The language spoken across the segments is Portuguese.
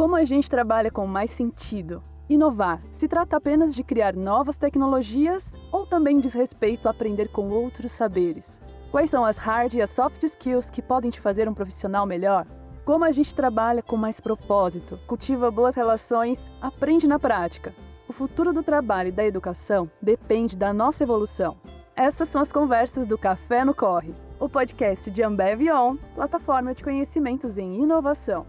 Como a gente trabalha com mais sentido? Inovar se trata apenas de criar novas tecnologias ou também diz respeito a aprender com outros saberes? Quais são as hard e as soft skills que podem te fazer um profissional melhor? Como a gente trabalha com mais propósito, cultiva boas relações, aprende na prática. O futuro do trabalho e da educação depende da nossa evolução. Essas são as conversas do Café no Corre, o podcast de Ambev On, plataforma de conhecimentos em inovação.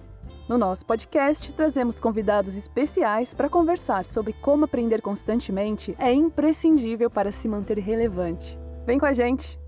No nosso podcast, trazemos convidados especiais para conversar sobre como aprender constantemente é imprescindível para se manter relevante. Vem com a gente!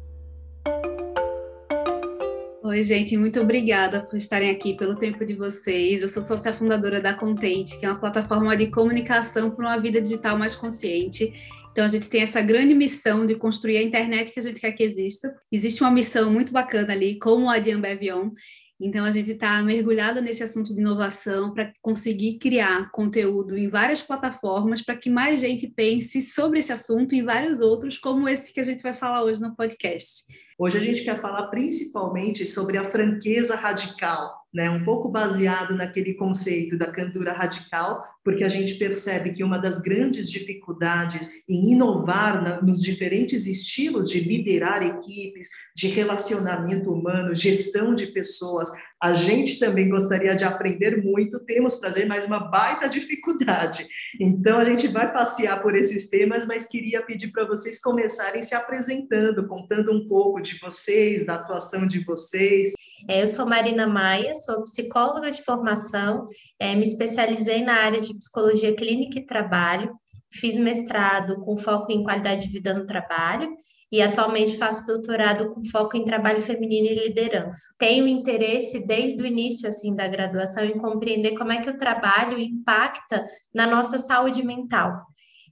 Oi, gente, muito obrigada por estarem aqui, pelo tempo de vocês. Eu sou sócia fundadora da Content, que é uma plataforma de comunicação para uma vida digital mais consciente. Então, a gente tem essa grande missão de construir a internet que a gente quer que exista. Existe uma missão muito bacana ali, como a de Ambevion. Então, a gente está mergulhada nesse assunto de inovação para conseguir criar conteúdo em várias plataformas para que mais gente pense sobre esse assunto e vários outros, como esse que a gente vai falar hoje no podcast. Hoje a gente quer falar principalmente sobre a franqueza radical, né? um pouco baseado naquele conceito da cantura radical, porque a gente percebe que uma das grandes dificuldades em inovar na, nos diferentes estilos de liderar equipes, de relacionamento humano, gestão de pessoas, a gente também gostaria de aprender muito, temos trazer mais uma baita dificuldade. Então a gente vai passear por esses temas, mas queria pedir para vocês começarem se apresentando, contando um pouco de vocês, da atuação de vocês. É, eu sou Marina Maia, sou psicóloga de formação, é, me especializei na área de psicologia clínica e trabalho, fiz mestrado com foco em qualidade de vida no trabalho e atualmente faço doutorado com foco em trabalho feminino e liderança. Tenho interesse desde o início assim da graduação em compreender como é que o trabalho impacta na nossa saúde mental.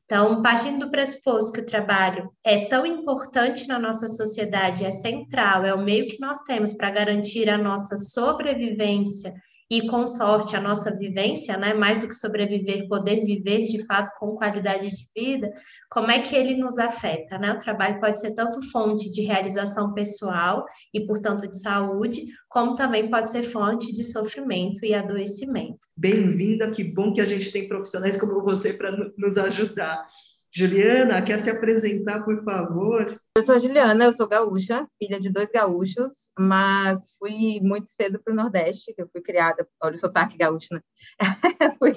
Então, partindo do pressuposto que o trabalho é tão importante na nossa sociedade, é central, é o meio que nós temos para garantir a nossa sobrevivência e, com sorte, a nossa vivência, né, mais do que sobreviver, poder viver de fato com qualidade de vida, como é que ele nos afeta? Né? O trabalho pode ser tanto fonte de realização pessoal e, portanto, de saúde, como também pode ser fonte de sofrimento e adoecimento. Bem-vinda, que bom que a gente tem profissionais como você para nos ajudar. Juliana, quer se apresentar, por favor? Eu sou Juliana, eu sou gaúcha, filha de dois gaúchos, mas fui muito cedo para o Nordeste, que eu fui criada, olha o sotaque gaúcho, né? fui,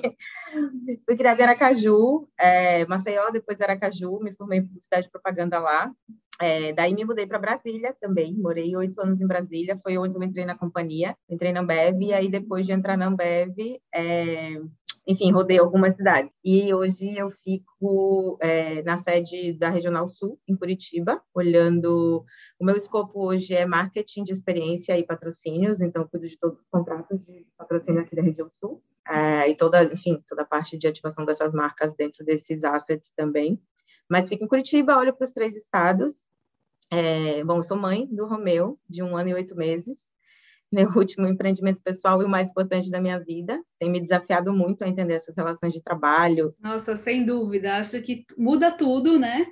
fui, criada em Aracaju, é, Maceió, depois Aracaju, me formei em publicidade e propaganda lá. É, daí me mudei para Brasília também, morei oito anos em Brasília, foi onde eu entrei na companhia, entrei na Ambev, e aí depois de entrar na Ambev, é, enfim, rodei algumas cidades. E hoje eu fico é, na sede da Regional Sul, em Curitiba, olhando. O meu escopo hoje é marketing de experiência e patrocínios, então cuido de todos os contratos de patrocínio aqui da região Sul. É, e toda, enfim, toda a parte de ativação dessas marcas dentro desses assets também. Mas fico em Curitiba, olho para os três estados. É, bom, eu sou mãe do Romeu, de um ano e oito meses meu último empreendimento pessoal e o mais importante da minha vida. Tem me desafiado muito a entender essas relações de trabalho. Nossa, sem dúvida. Acho que muda tudo, né?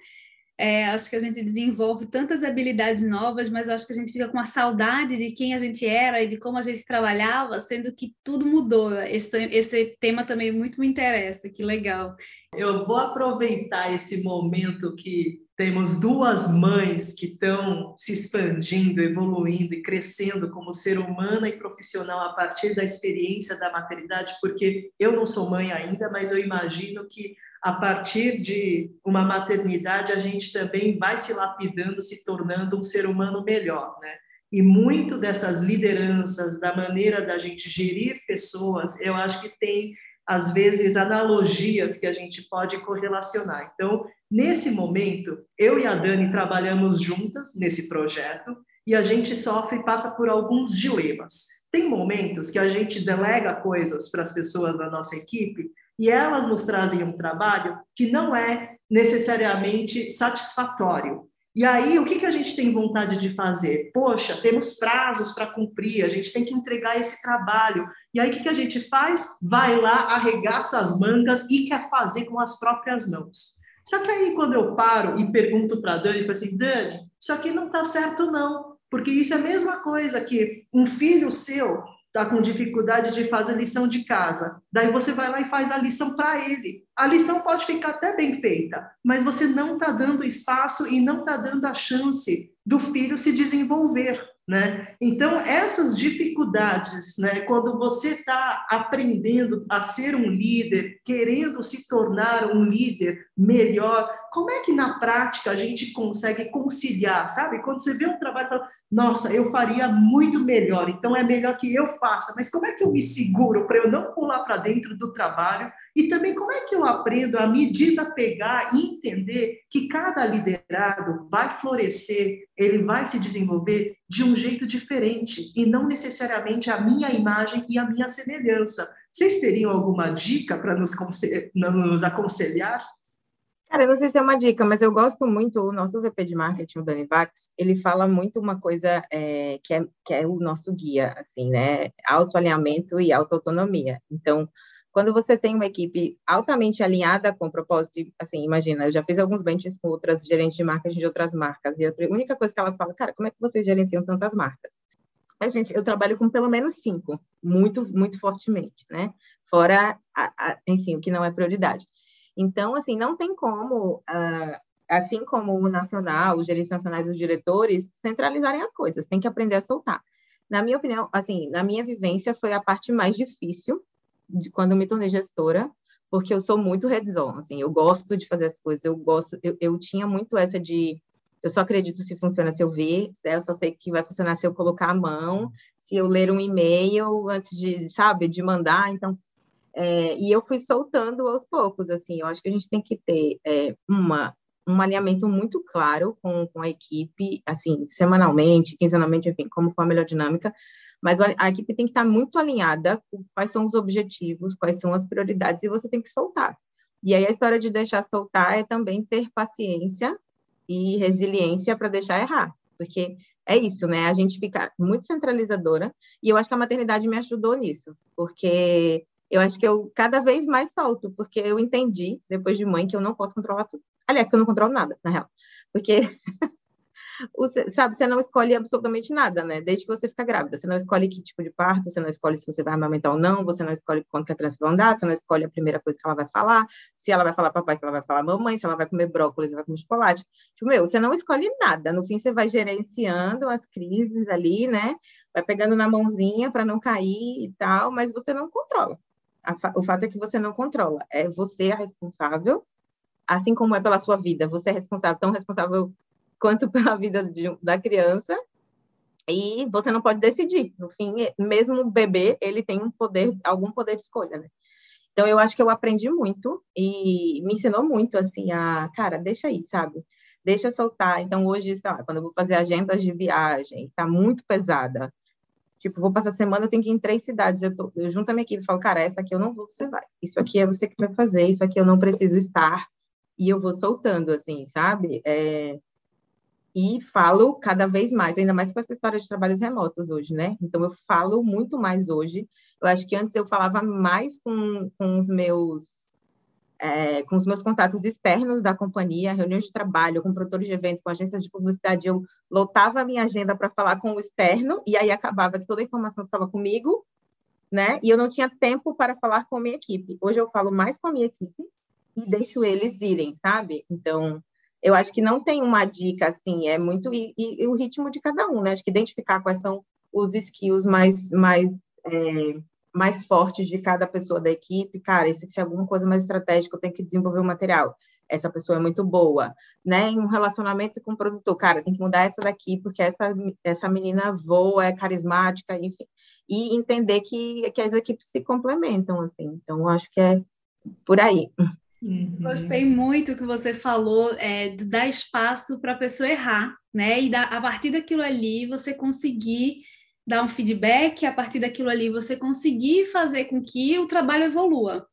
É, acho que a gente desenvolve tantas habilidades novas, mas acho que a gente fica com a saudade de quem a gente era e de como a gente trabalhava, sendo que tudo mudou. Esse, esse tema também muito me interessa, que legal. Eu vou aproveitar esse momento que temos duas mães que estão se expandindo, evoluindo e crescendo como ser humana e profissional a partir da experiência da maternidade, porque eu não sou mãe ainda, mas eu imagino que a partir de uma maternidade a gente também vai se lapidando, se tornando um ser humano melhor, né? E muito dessas lideranças, da maneira da gente gerir pessoas, eu acho que tem às vezes analogias que a gente pode correlacionar. Então, nesse momento, eu e a Dani trabalhamos juntas nesse projeto e a gente sofre passa por alguns dilemas. Tem momentos que a gente delega coisas para as pessoas da nossa equipe e elas nos trazem um trabalho que não é necessariamente satisfatório. E aí, o que, que a gente tem vontade de fazer? Poxa, temos prazos para cumprir, a gente tem que entregar esse trabalho. E aí, o que, que a gente faz? Vai lá, arregaça as mangas e quer fazer com as próprias mãos. Só que aí, quando eu paro e pergunto para a Dani, eu falo assim, Dani, isso aqui não está certo não, porque isso é a mesma coisa que um filho seu está com dificuldade de fazer lição de casa. Daí você vai lá e faz a lição para ele. A lição pode ficar até bem feita, mas você não está dando espaço e não está dando a chance do filho se desenvolver. Né? Então, essas dificuldades, né, quando você está aprendendo a ser um líder, querendo se tornar um líder melhor, como é que na prática a gente consegue conciliar, sabe? Quando você vê um trabalho, fala, nossa, eu faria muito melhor, então é melhor que eu faça, mas como é que eu me seguro para eu não pular para dentro do trabalho? E também como é que eu aprendo a me desapegar e entender que cada liderado vai florescer, ele vai se desenvolver de um jeito diferente e não necessariamente a minha imagem e a minha semelhança. Vocês teriam alguma dica para nos, nos aconselhar? Cara, eu não sei se é uma dica, mas eu gosto muito, o nosso VP de marketing, o Dani Vax, ele fala muito uma coisa é, que, é, que é o nosso guia, assim, né? Autoalinhamento e autoautonomia. Então, quando você tem uma equipe altamente alinhada com o propósito, assim, imagina, eu já fiz alguns benches com outras gerentes de marketing de outras marcas, e a única coisa que elas falam, cara, como é que vocês gerenciam tantas marcas? A gente, eu trabalho com pelo menos cinco, muito, muito fortemente, né? Fora, a, a, enfim, o que não é prioridade. Então, assim, não tem como, uh, assim como o nacional, os gerentes nacionais, os diretores, centralizarem as coisas, tem que aprender a soltar. Na minha opinião, assim, na minha vivência, foi a parte mais difícil de quando me tornei gestora, porque eu sou muito hands-on, assim, eu gosto de fazer as coisas, eu gosto, eu, eu tinha muito essa de, eu só acredito se funciona se eu ver, eu só sei que vai funcionar se eu colocar a mão, se eu ler um e-mail antes de, sabe, de mandar, então, é, e eu fui soltando aos poucos, assim, eu acho que a gente tem que ter é, uma, um alinhamento muito claro com, com a equipe, assim, semanalmente, quinzenalmente, enfim, como for a melhor dinâmica, mas a equipe tem que estar muito alinhada com quais são os objetivos, quais são as prioridades, e você tem que soltar. E aí a história de deixar soltar é também ter paciência e resiliência para deixar errar, porque é isso, né? A gente fica muito centralizadora, e eu acho que a maternidade me ajudou nisso, porque eu acho que eu cada vez mais solto, porque eu entendi, depois de mãe, que eu não posso controlar tudo. Aliás, que eu não controlo nada, na real. Porque, sabe, você não escolhe absolutamente nada, né? Desde que você fica grávida. Você não escolhe que tipo de parto, você não escolhe se você vai amamentar ou não, você não escolhe quando que a criança vai andar, você não escolhe a primeira coisa que ela vai falar, se ela vai falar papai, se ela vai falar mamãe, se ela vai comer brócolis, se vai comer chocolate. Tipo, meu, você não escolhe nada. No fim, você vai gerenciando as crises ali, né? Vai pegando na mãozinha para não cair e tal, mas você não controla o fato é que você não controla. É você a responsável, assim como é pela sua vida. Você é responsável, tão responsável quanto pela vida de, da criança. E você não pode decidir. No fim, mesmo o bebê, ele tem um poder, algum poder de escolha, né? Então, eu acho que eu aprendi muito e me ensinou muito, assim, a, cara, deixa aí, sabe? Deixa soltar. Então, hoje, lá, quando eu vou fazer agendas de viagem, tá muito pesada, Tipo, vou passar semana, eu tenho que ir em três cidades. Eu, tô, eu junto a minha equipe e falo, cara, essa aqui eu não vou, você vai. Isso aqui é você que vai fazer, isso aqui eu não preciso estar. E eu vou soltando, assim, sabe? É, e falo cada vez mais, ainda mais com essa história de trabalhos remotos hoje, né? Então, eu falo muito mais hoje. Eu acho que antes eu falava mais com, com os meus é, com os meus contatos externos da companhia, reuniões de trabalho, com produtores de eventos, com agências de publicidade, eu lotava a minha agenda para falar com o externo, e aí acabava que toda a informação estava comigo, né? E eu não tinha tempo para falar com a minha equipe. Hoje eu falo mais com a minha equipe e deixo eles irem, sabe? Então, eu acho que não tem uma dica assim, é muito e, e, e o ritmo de cada um, né? Acho que identificar quais são os skills mais mais é, mais fortes de cada pessoa da equipe, cara, esse, se é alguma coisa mais estratégica, eu tenho que desenvolver o um material. Essa pessoa é muito boa, né? Em um relacionamento com o produtor, cara, tem que mudar essa daqui, porque essa, essa menina voa, é carismática, enfim. E entender que, que as equipes se complementam, assim. Então, acho que é por aí. Uhum. Gostei muito que você falou é, de dar espaço para a pessoa errar, né? E da, a partir daquilo ali você conseguir dar um feedback, a partir daquilo ali você conseguir fazer com que o trabalho evolua.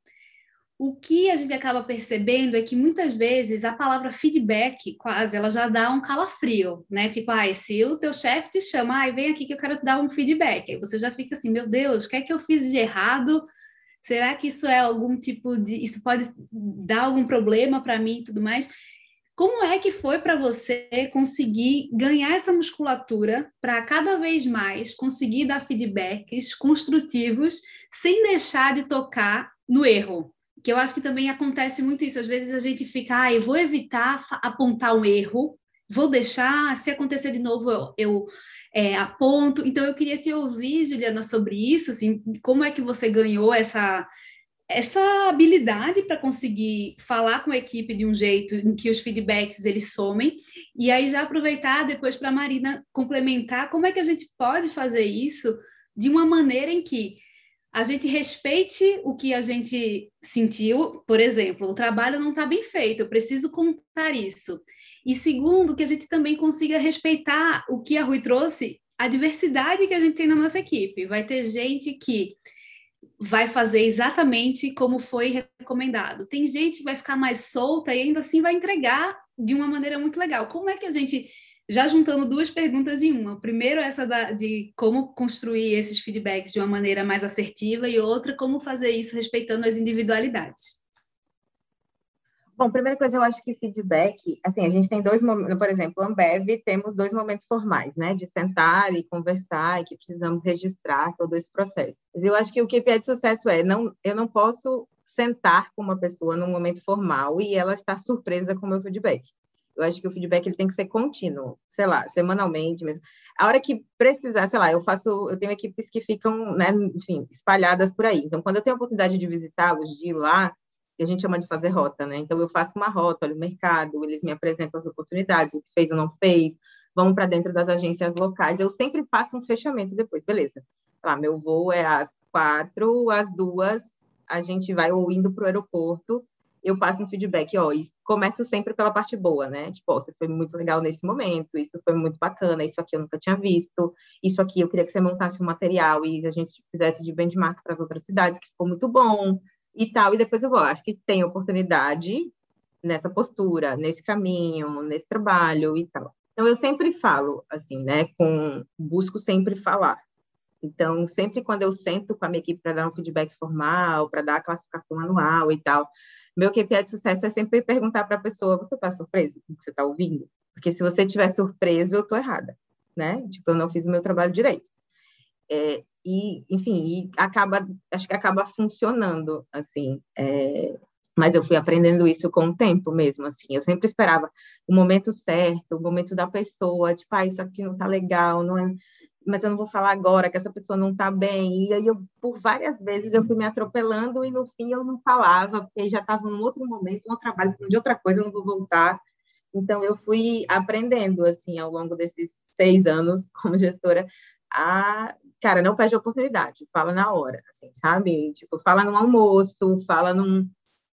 O que a gente acaba percebendo é que muitas vezes a palavra feedback, quase, ela já dá um calafrio, né? Tipo, ah, se o teu chefe te chama, ah, vem aqui que eu quero te dar um feedback. Aí você já fica assim, meu Deus, o que é que eu fiz de errado? Será que isso é algum tipo de. Isso pode dar algum problema para mim e tudo mais? Como é que foi para você conseguir ganhar essa musculatura para cada vez mais conseguir dar feedbacks construtivos sem deixar de tocar no erro? Que eu acho que também acontece muito isso. Às vezes a gente fica, ah, eu vou evitar apontar um erro, vou deixar, se acontecer de novo, eu, eu é, aponto. Então eu queria te ouvir, Juliana, sobre isso, assim, como é que você ganhou essa essa habilidade para conseguir falar com a equipe de um jeito em que os feedbacks eles somem e aí já aproveitar depois para a Marina complementar como é que a gente pode fazer isso de uma maneira em que a gente respeite o que a gente sentiu, por exemplo, o trabalho não está bem feito, eu preciso contar isso. E segundo, que a gente também consiga respeitar o que a Rui trouxe, a diversidade que a gente tem na nossa equipe. Vai ter gente que vai fazer exatamente como foi recomendado. Tem gente que vai ficar mais solta e ainda assim vai entregar de uma maneira muito legal. Como é que a gente, já juntando duas perguntas em uma, primeiro essa da, de como construir esses feedbacks de uma maneira mais assertiva e outra como fazer isso respeitando as individualidades. Bom, primeira coisa, eu acho que feedback, assim, a gente tem dois momentos, por exemplo, Ambev, temos dois momentos formais, né, de sentar e conversar e que precisamos registrar todo esse processo. Eu acho que o é de sucesso é, não, eu não posso sentar com uma pessoa num momento formal e ela estar surpresa com o meu feedback. Eu acho que o feedback ele tem que ser contínuo, sei lá, semanalmente mesmo. A hora que precisar, sei lá, eu faço, eu tenho equipes que ficam, né, enfim, espalhadas por aí. Então, quando eu tenho a oportunidade de visitá-los, de ir lá, que a gente chama de fazer rota, né? Então, eu faço uma rota, olho o mercado, eles me apresentam as oportunidades, o que fez ou não fez, vamos para dentro das agências locais. Eu sempre faço um fechamento depois, beleza. Lá, meu voo é às quatro, às duas, a gente vai ou indo para o aeroporto, eu passo um feedback, ó, e começo sempre pela parte boa, né? Tipo, ó, você foi muito legal nesse momento, isso foi muito bacana, isso aqui eu nunca tinha visto, isso aqui eu queria que você montasse um material e a gente fizesse de benchmark para as outras cidades, que ficou muito bom e tal, e depois eu vou, acho que tem oportunidade nessa postura, nesse caminho, nesse trabalho e tal. Então eu sempre falo assim, né, com busco sempre falar. Então, sempre quando eu sento com a minha equipe para dar um feedback formal, para dar a classificação anual e tal, meu KPI de sucesso é sempre perguntar para a pessoa: você está surpreso com o que você está ouvindo? Porque se você estiver surpreso, eu estou errada, né? Tipo, eu não fiz o meu trabalho direito. É, e, enfim, e acaba, acho que acaba funcionando, assim, é, mas eu fui aprendendo isso com o tempo mesmo, assim, eu sempre esperava o momento certo, o momento da pessoa, tipo, ah, isso aqui não tá legal, não é, mas eu não vou falar agora que essa pessoa não tá bem, e aí eu, por várias vezes, eu fui me atropelando e no fim eu não falava, porque já estava num outro momento, um trabalho de outra coisa, eu não vou voltar, então eu fui aprendendo, assim, ao longo desses seis anos como gestora, a cara, não perde a oportunidade, fala na hora, assim, sabe? Tipo, fala no almoço, fala num.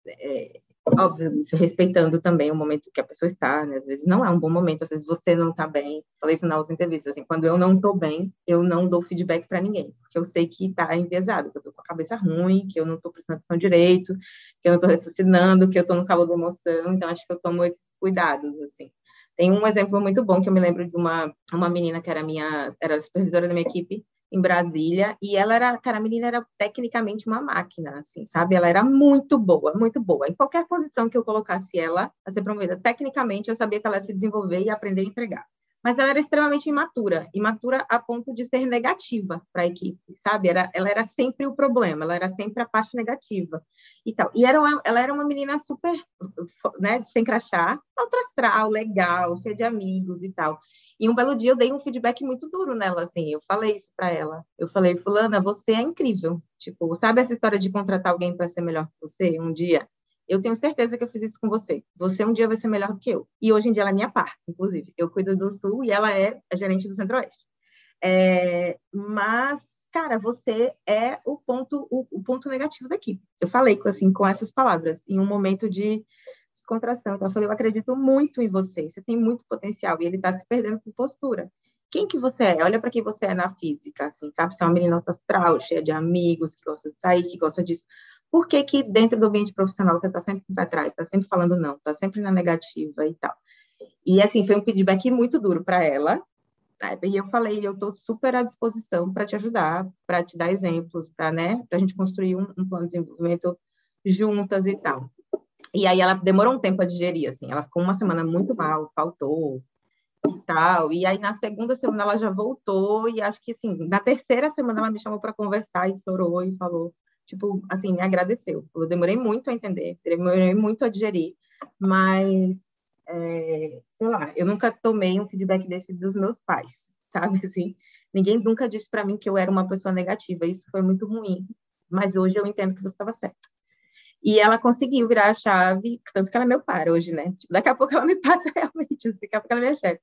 É, óbvio, respeitando também o momento que a pessoa está, né? Às vezes não é um bom momento, às vezes você não está bem. Falei isso na outra entrevista, assim, quando eu não estou bem, eu não dou feedback para ninguém, porque eu sei que está enviesado, que eu estou com a cabeça ruim, que eu não estou prestando atenção direito, que eu não estou raciocinando, que eu estou no calor da emoção, então acho que eu tomo esses cuidados, assim. Tem um exemplo muito bom que eu me lembro de uma, uma menina que era minha, era supervisora da minha equipe, em Brasília, e ela era, cara, a menina era tecnicamente uma máquina, assim, sabe? Ela era muito boa, muito boa. Em qualquer posição que eu colocasse ela a ser promovida, tecnicamente eu sabia que ela ia se desenvolver e aprender a entregar mas ela era extremamente imatura, imatura a ponto de ser negativa para a equipe, sabe? Era, ela era sempre o problema, ela era sempre a parte negativa e tal. E era ela era uma menina super, né, sem crachá, alto astral, legal, cheia de amigos e tal. E um belo dia eu dei um feedback muito duro nela, assim, eu falei isso para ela. Eu falei, fulana, você é incrível. Tipo, sabe essa história de contratar alguém para ser melhor que você um dia? Eu tenho certeza que eu fiz isso com você. Você um dia vai ser melhor que eu. E hoje em dia ela é minha par, inclusive. Eu cuido do Sul e ela é a gerente do Centro-Oeste. É, mas, cara, você é o ponto, o, o, ponto negativo da equipe. Eu falei assim, com essas palavras, em um momento de contração. Então, eu falei, eu acredito muito em você. Você tem muito potencial. E ele está se perdendo por postura quem que você é? Olha para quem você é na física, assim, sabe? Você é uma menina astral, cheia de amigos, que gosta de sair, que gosta disso. Por que, que dentro do ambiente profissional você está sempre para trás, está sempre falando não, está sempre na negativa e tal? E assim, foi um feedback muito duro para ela. Né? E eu falei, eu estou super à disposição para te ajudar, para te dar exemplos, para né, a gente construir um, um, plano de desenvolvimento juntas e tal. E aí ela demorou um tempo a digerir, assim, ela ficou uma semana muito mal, faltou e tal. E aí na segunda semana ela já voltou e acho que assim, na terceira semana ela me chamou para conversar e chorou e falou, tipo, assim, me agradeceu. Eu demorei muito a entender, demorei muito a digerir, mas é, sei lá, eu nunca tomei um feedback desse dos meus pais, sabe assim? Ninguém nunca disse para mim que eu era uma pessoa negativa, isso foi muito ruim, mas hoje eu entendo que você estava certa. E ela conseguiu virar a chave, tanto que ela é meu par hoje, né? Tipo, daqui a pouco ela me passa realmente, assim, daqui a pouco ela é minha chefe.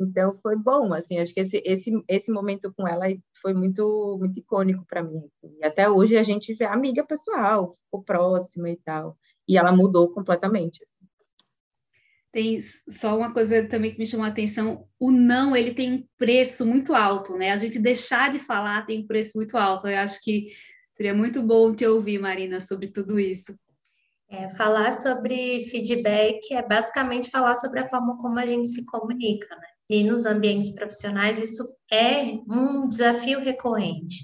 Então foi bom, assim, acho que esse, esse, esse momento com ela foi muito muito icônico para mim. Assim. E até hoje a gente vê amiga pessoal, ficou próxima e tal. E ela mudou completamente. Assim. Tem só uma coisa também que me chamou a atenção, o não, ele tem um preço muito alto, né? A gente deixar de falar tem um preço muito alto. Eu acho que seria muito bom te ouvir, Marina, sobre tudo isso. É, falar sobre feedback é basicamente falar sobre a forma como a gente se comunica, né? E nos ambientes profissionais isso é um desafio recorrente,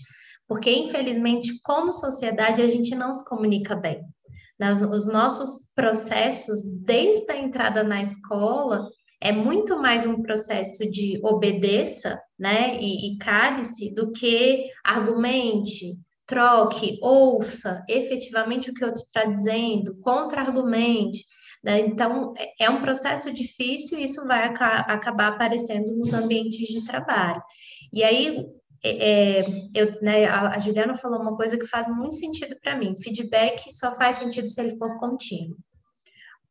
porque infelizmente, como sociedade, a gente não se comunica bem nas, os nossos processos, desde a entrada na escola, é muito mais um processo de obedeça, né, e, e cale-se, do que argumente, troque, ouça efetivamente o que o outro está dizendo, contra-argumente. Né? Então, é, é um processo difícil e isso vai aca acabar aparecendo nos ambientes de trabalho. E aí, é, é, eu, né, a, Juliana falou uma coisa que faz muito sentido para mim. Feedback só faz sentido se ele for contínuo.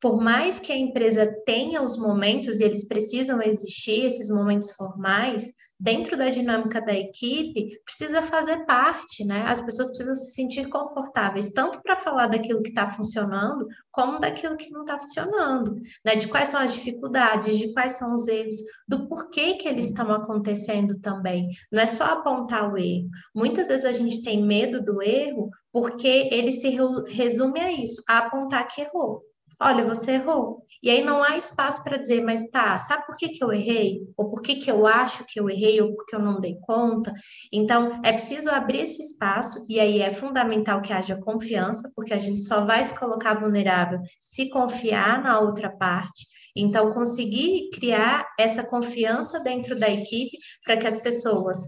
Por mais que a empresa tenha os momentos, e eles precisam existir, esses momentos formais, dentro da dinâmica da equipe, precisa fazer parte, né? As pessoas precisam se sentir confortáveis, tanto para falar daquilo que está funcionando, como daquilo que não está funcionando, né? De quais são as dificuldades, de quais são os erros, do porquê que eles estão acontecendo também. Não é só apontar o erro. Muitas vezes a gente tem medo do erro porque ele se resume a isso, a apontar que errou. Olha, você errou. E aí não há espaço para dizer, mas tá, sabe por que, que eu errei? Ou por que, que eu acho que eu errei? Ou porque eu não dei conta? Então, é preciso abrir esse espaço, e aí é fundamental que haja confiança, porque a gente só vai se colocar vulnerável se confiar na outra parte. Então, conseguir criar essa confiança dentro da equipe para que as pessoas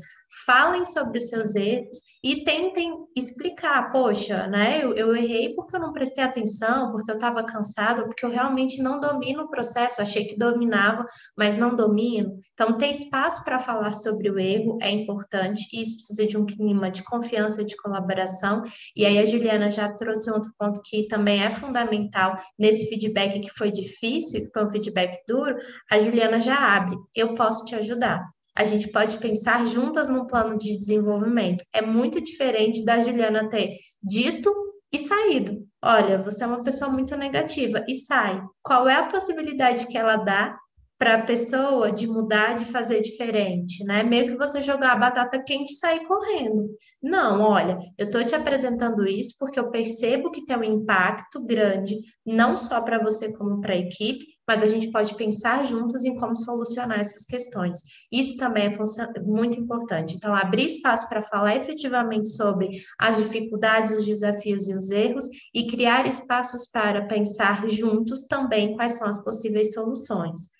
falem sobre os seus erros e tentem explicar, poxa, né, eu, eu errei porque eu não prestei atenção, porque eu estava cansado, porque eu realmente não domino o processo, achei que dominava, mas não domino. Então, ter espaço para falar sobre o erro é importante e isso precisa de um clima de confiança, de colaboração. E aí a Juliana já trouxe outro ponto que também é fundamental nesse feedback que foi difícil, que foi um feedback duro, a Juliana já abre, eu posso te ajudar a gente pode pensar juntas num plano de desenvolvimento. É muito diferente da Juliana ter dito e saído. Olha, você é uma pessoa muito negativa e sai. Qual é a possibilidade que ela dá para a pessoa de mudar, de fazer diferente, né? Meio que você jogar a batata quente e sair correndo. Não, olha, eu estou te apresentando isso porque eu percebo que tem um impacto grande, não só para você como para a equipe, mas a gente pode pensar juntos em como solucionar essas questões. Isso também é muito importante. Então, abrir espaço para falar efetivamente sobre as dificuldades, os desafios e os erros e criar espaços para pensar juntos também quais são as possíveis soluções.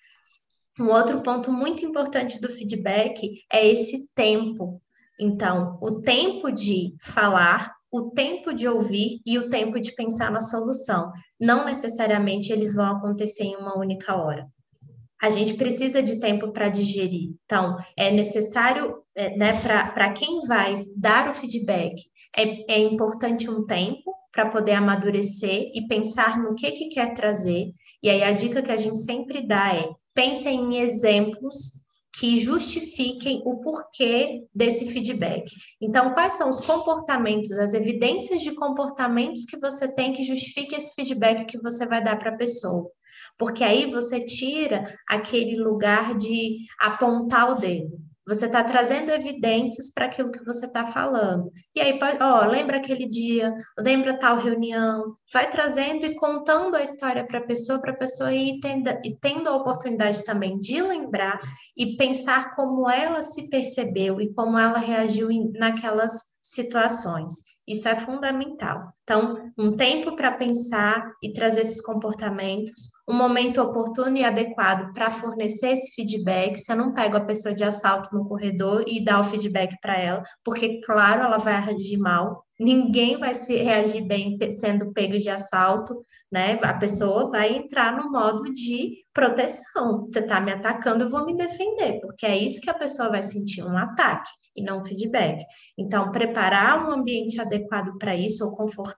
Um outro ponto muito importante do feedback é esse tempo. Então, o tempo de falar, o tempo de ouvir e o tempo de pensar na solução. Não necessariamente eles vão acontecer em uma única hora. A gente precisa de tempo para digerir. Então, é necessário, é, né, para quem vai dar o feedback, é, é importante um tempo para poder amadurecer e pensar no que, que quer trazer. E aí, a dica que a gente sempre dá é: pense em exemplos que justifiquem o porquê desse feedback. Então, quais são os comportamentos, as evidências de comportamentos que você tem que justifique esse feedback que você vai dar para a pessoa? Porque aí você tira aquele lugar de apontar o dedo. Você está trazendo evidências para aquilo que você está falando. E aí, ó, lembra aquele dia, lembra tal reunião, vai trazendo e contando a história para a pessoa, para a pessoa ir tendo, e tendo a oportunidade também de lembrar e pensar como ela se percebeu e como ela reagiu naquelas situações. Isso é fundamental. Então, um tempo para pensar e trazer esses comportamentos, um momento oportuno e adequado para fornecer esse feedback. Se eu não pego a pessoa de assalto no corredor e dar o feedback para ela, porque, claro, ela vai reagir mal, ninguém vai se reagir bem sendo pego de assalto, né? A pessoa vai entrar no modo de proteção. Você está me atacando, eu vou me defender, porque é isso que a pessoa vai sentir, um ataque e não um feedback. Então, preparar um ambiente adequado para isso, ou confortável,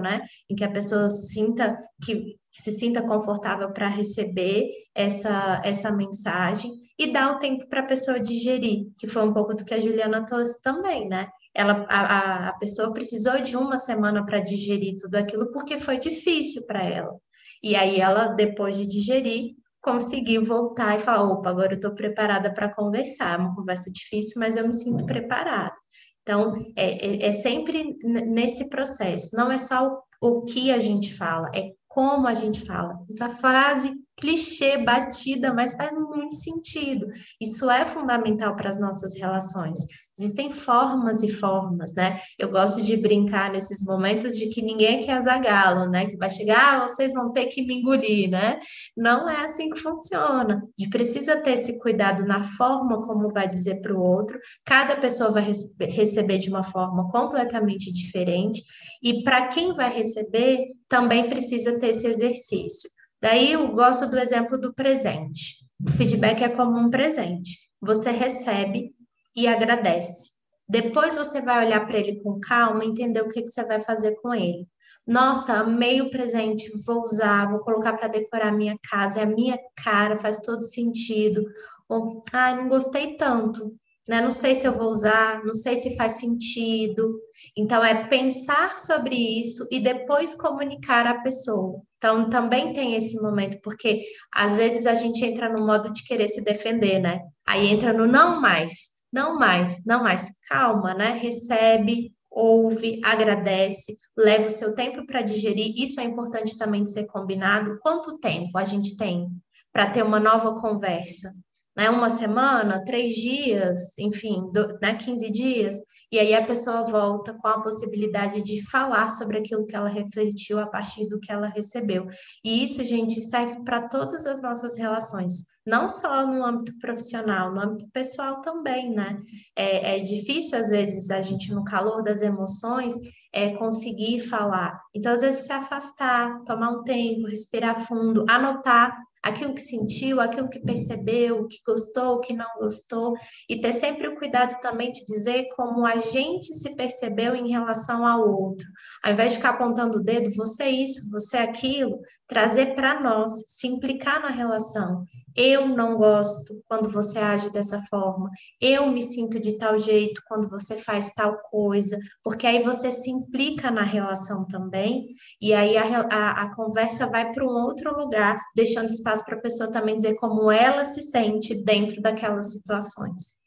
né? Em que a pessoa sinta que se sinta confortável para receber essa, essa mensagem e dar o tempo para a pessoa digerir, que foi um pouco do que a Juliana trouxe também, né? ela, a, a pessoa precisou de uma semana para digerir tudo aquilo porque foi difícil para ela. E aí ela, depois de digerir, conseguiu voltar e falar: opa, agora eu estou preparada para conversar. É uma conversa difícil, mas eu me sinto preparada. Então, é, é, é sempre nesse processo. Não é só o, o que a gente fala, é como a gente fala. Essa frase clichê, batida, mas faz muito sentido. Isso é fundamental para as nossas relações. Existem formas e formas, né? Eu gosto de brincar nesses momentos de que ninguém quer azagalo, né? Que vai chegar, ah, vocês vão ter que me engolir, né? Não é assim que funciona. A gente precisa ter esse cuidado na forma como vai dizer para o outro. Cada pessoa vai receber de uma forma completamente diferente. E para quem vai receber, também precisa ter esse exercício. Daí eu gosto do exemplo do presente. O feedback é como um presente. Você recebe e agradece. Depois você vai olhar para ele com calma e entender o que, que você vai fazer com ele. Nossa, amei o presente, vou usar, vou colocar para decorar a minha casa, é a minha cara, faz todo sentido. Ou, ah, não gostei tanto, né? Não sei se eu vou usar, não sei se faz sentido. Então, é pensar sobre isso e depois comunicar à pessoa. Então, também tem esse momento, porque às vezes a gente entra no modo de querer se defender, né? Aí entra no não mais. Não mais, não mais. Calma, né? Recebe, ouve, agradece, leva o seu tempo para digerir. Isso é importante também de ser combinado. Quanto tempo a gente tem para ter uma nova conversa? Né? Uma semana, três dias, enfim, do, né? 15 dias. E aí a pessoa volta com a possibilidade de falar sobre aquilo que ela refletiu a partir do que ela recebeu. E isso, gente, serve para todas as nossas relações, não só no âmbito profissional, no âmbito pessoal também, né? É, é difícil, às vezes, a gente, no calor das emoções, é, conseguir falar. Então, às vezes, se afastar, tomar um tempo, respirar fundo, anotar aquilo que sentiu, aquilo que percebeu, o que gostou, o que não gostou, e ter sempre o cuidado também de dizer como a gente se percebeu em relação ao outro. Ao invés de ficar apontando o dedo, você é isso, você é aquilo, trazer para nós, se implicar na relação. Eu não gosto quando você age dessa forma. Eu me sinto de tal jeito quando você faz tal coisa, porque aí você se implica na relação também, e aí a, a, a conversa vai para um outro lugar, deixando espaço para a pessoa também dizer como ela se sente dentro daquelas situações.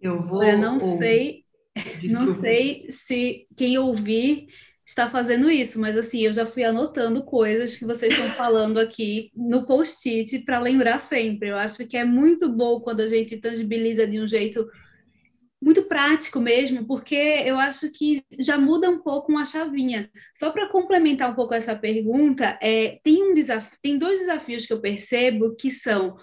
Eu vou. Eu não sei, Desculpa. não sei se quem ouvir está fazendo isso, mas assim, eu já fui anotando coisas que vocês estão falando aqui no post-it para lembrar sempre. Eu acho que é muito bom quando a gente tangibiliza de um jeito muito prático mesmo, porque eu acho que já muda um pouco uma chavinha. Só para complementar um pouco essa pergunta, é, tem, um desafio, tem dois desafios que eu percebo que são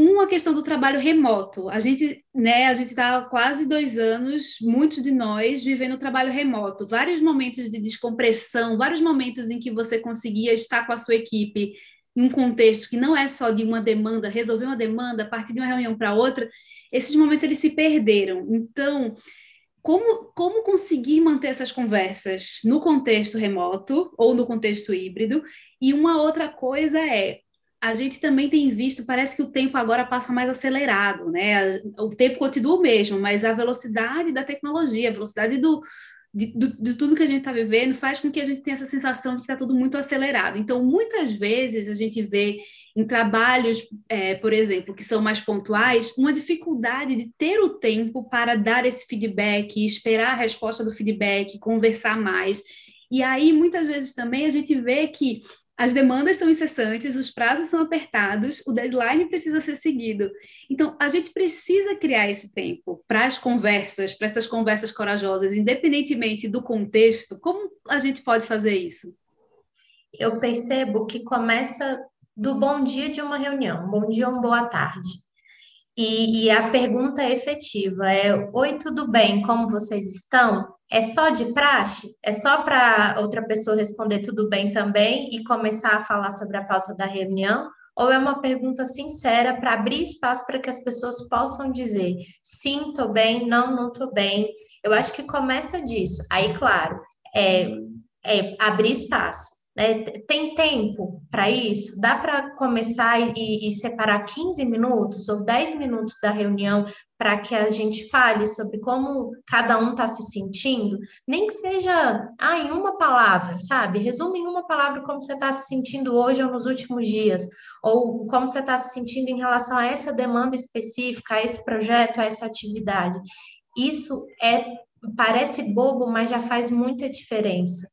uma questão do trabalho remoto. A gente, né, a gente está quase dois anos, muitos de nós, vivendo trabalho remoto. Vários momentos de descompressão, vários momentos em que você conseguia estar com a sua equipe em um contexto que não é só de uma demanda, resolver uma demanda, partir de uma reunião para outra. Esses momentos eles se perderam. Então, como, como conseguir manter essas conversas no contexto remoto ou no contexto híbrido? E uma outra coisa é a gente também tem visto, parece que o tempo agora passa mais acelerado, né? O tempo continua o mesmo, mas a velocidade da tecnologia, a velocidade do, de, de, de tudo que a gente está vivendo faz com que a gente tenha essa sensação de que está tudo muito acelerado. Então, muitas vezes a gente vê em trabalhos, é, por exemplo, que são mais pontuais, uma dificuldade de ter o tempo para dar esse feedback, esperar a resposta do feedback, conversar mais. E aí, muitas vezes também a gente vê que as demandas são incessantes, os prazos são apertados, o deadline precisa ser seguido. Então, a gente precisa criar esse tempo para as conversas, para essas conversas corajosas, independentemente do contexto. Como a gente pode fazer isso? Eu percebo que começa do bom dia de uma reunião, bom dia ou boa tarde. E, e, a pergunta efetiva é: Oi, tudo bem? Como vocês estão? É só de praxe? É só para outra pessoa responder tudo bem também e começar a falar sobre a pauta da reunião? Ou é uma pergunta sincera para abrir espaço para que as pessoas possam dizer sim, estou bem, não, não estou bem? Eu acho que começa disso. Aí, claro, é, é abrir espaço. É, tem tempo para isso? Dá para começar e, e, separar 15 minutos ou 10 minutos da reunião para que a gente fale sobre como cada um está se sentindo? Nem que seja ah, em uma palavra, sabe? Resume em uma palavra como você está se sentindo hoje ou nos últimos dias, ou como você está se sentindo em relação a essa demanda específica, a esse projeto, a essa atividade. Isso é parece bobo, mas já faz muita diferença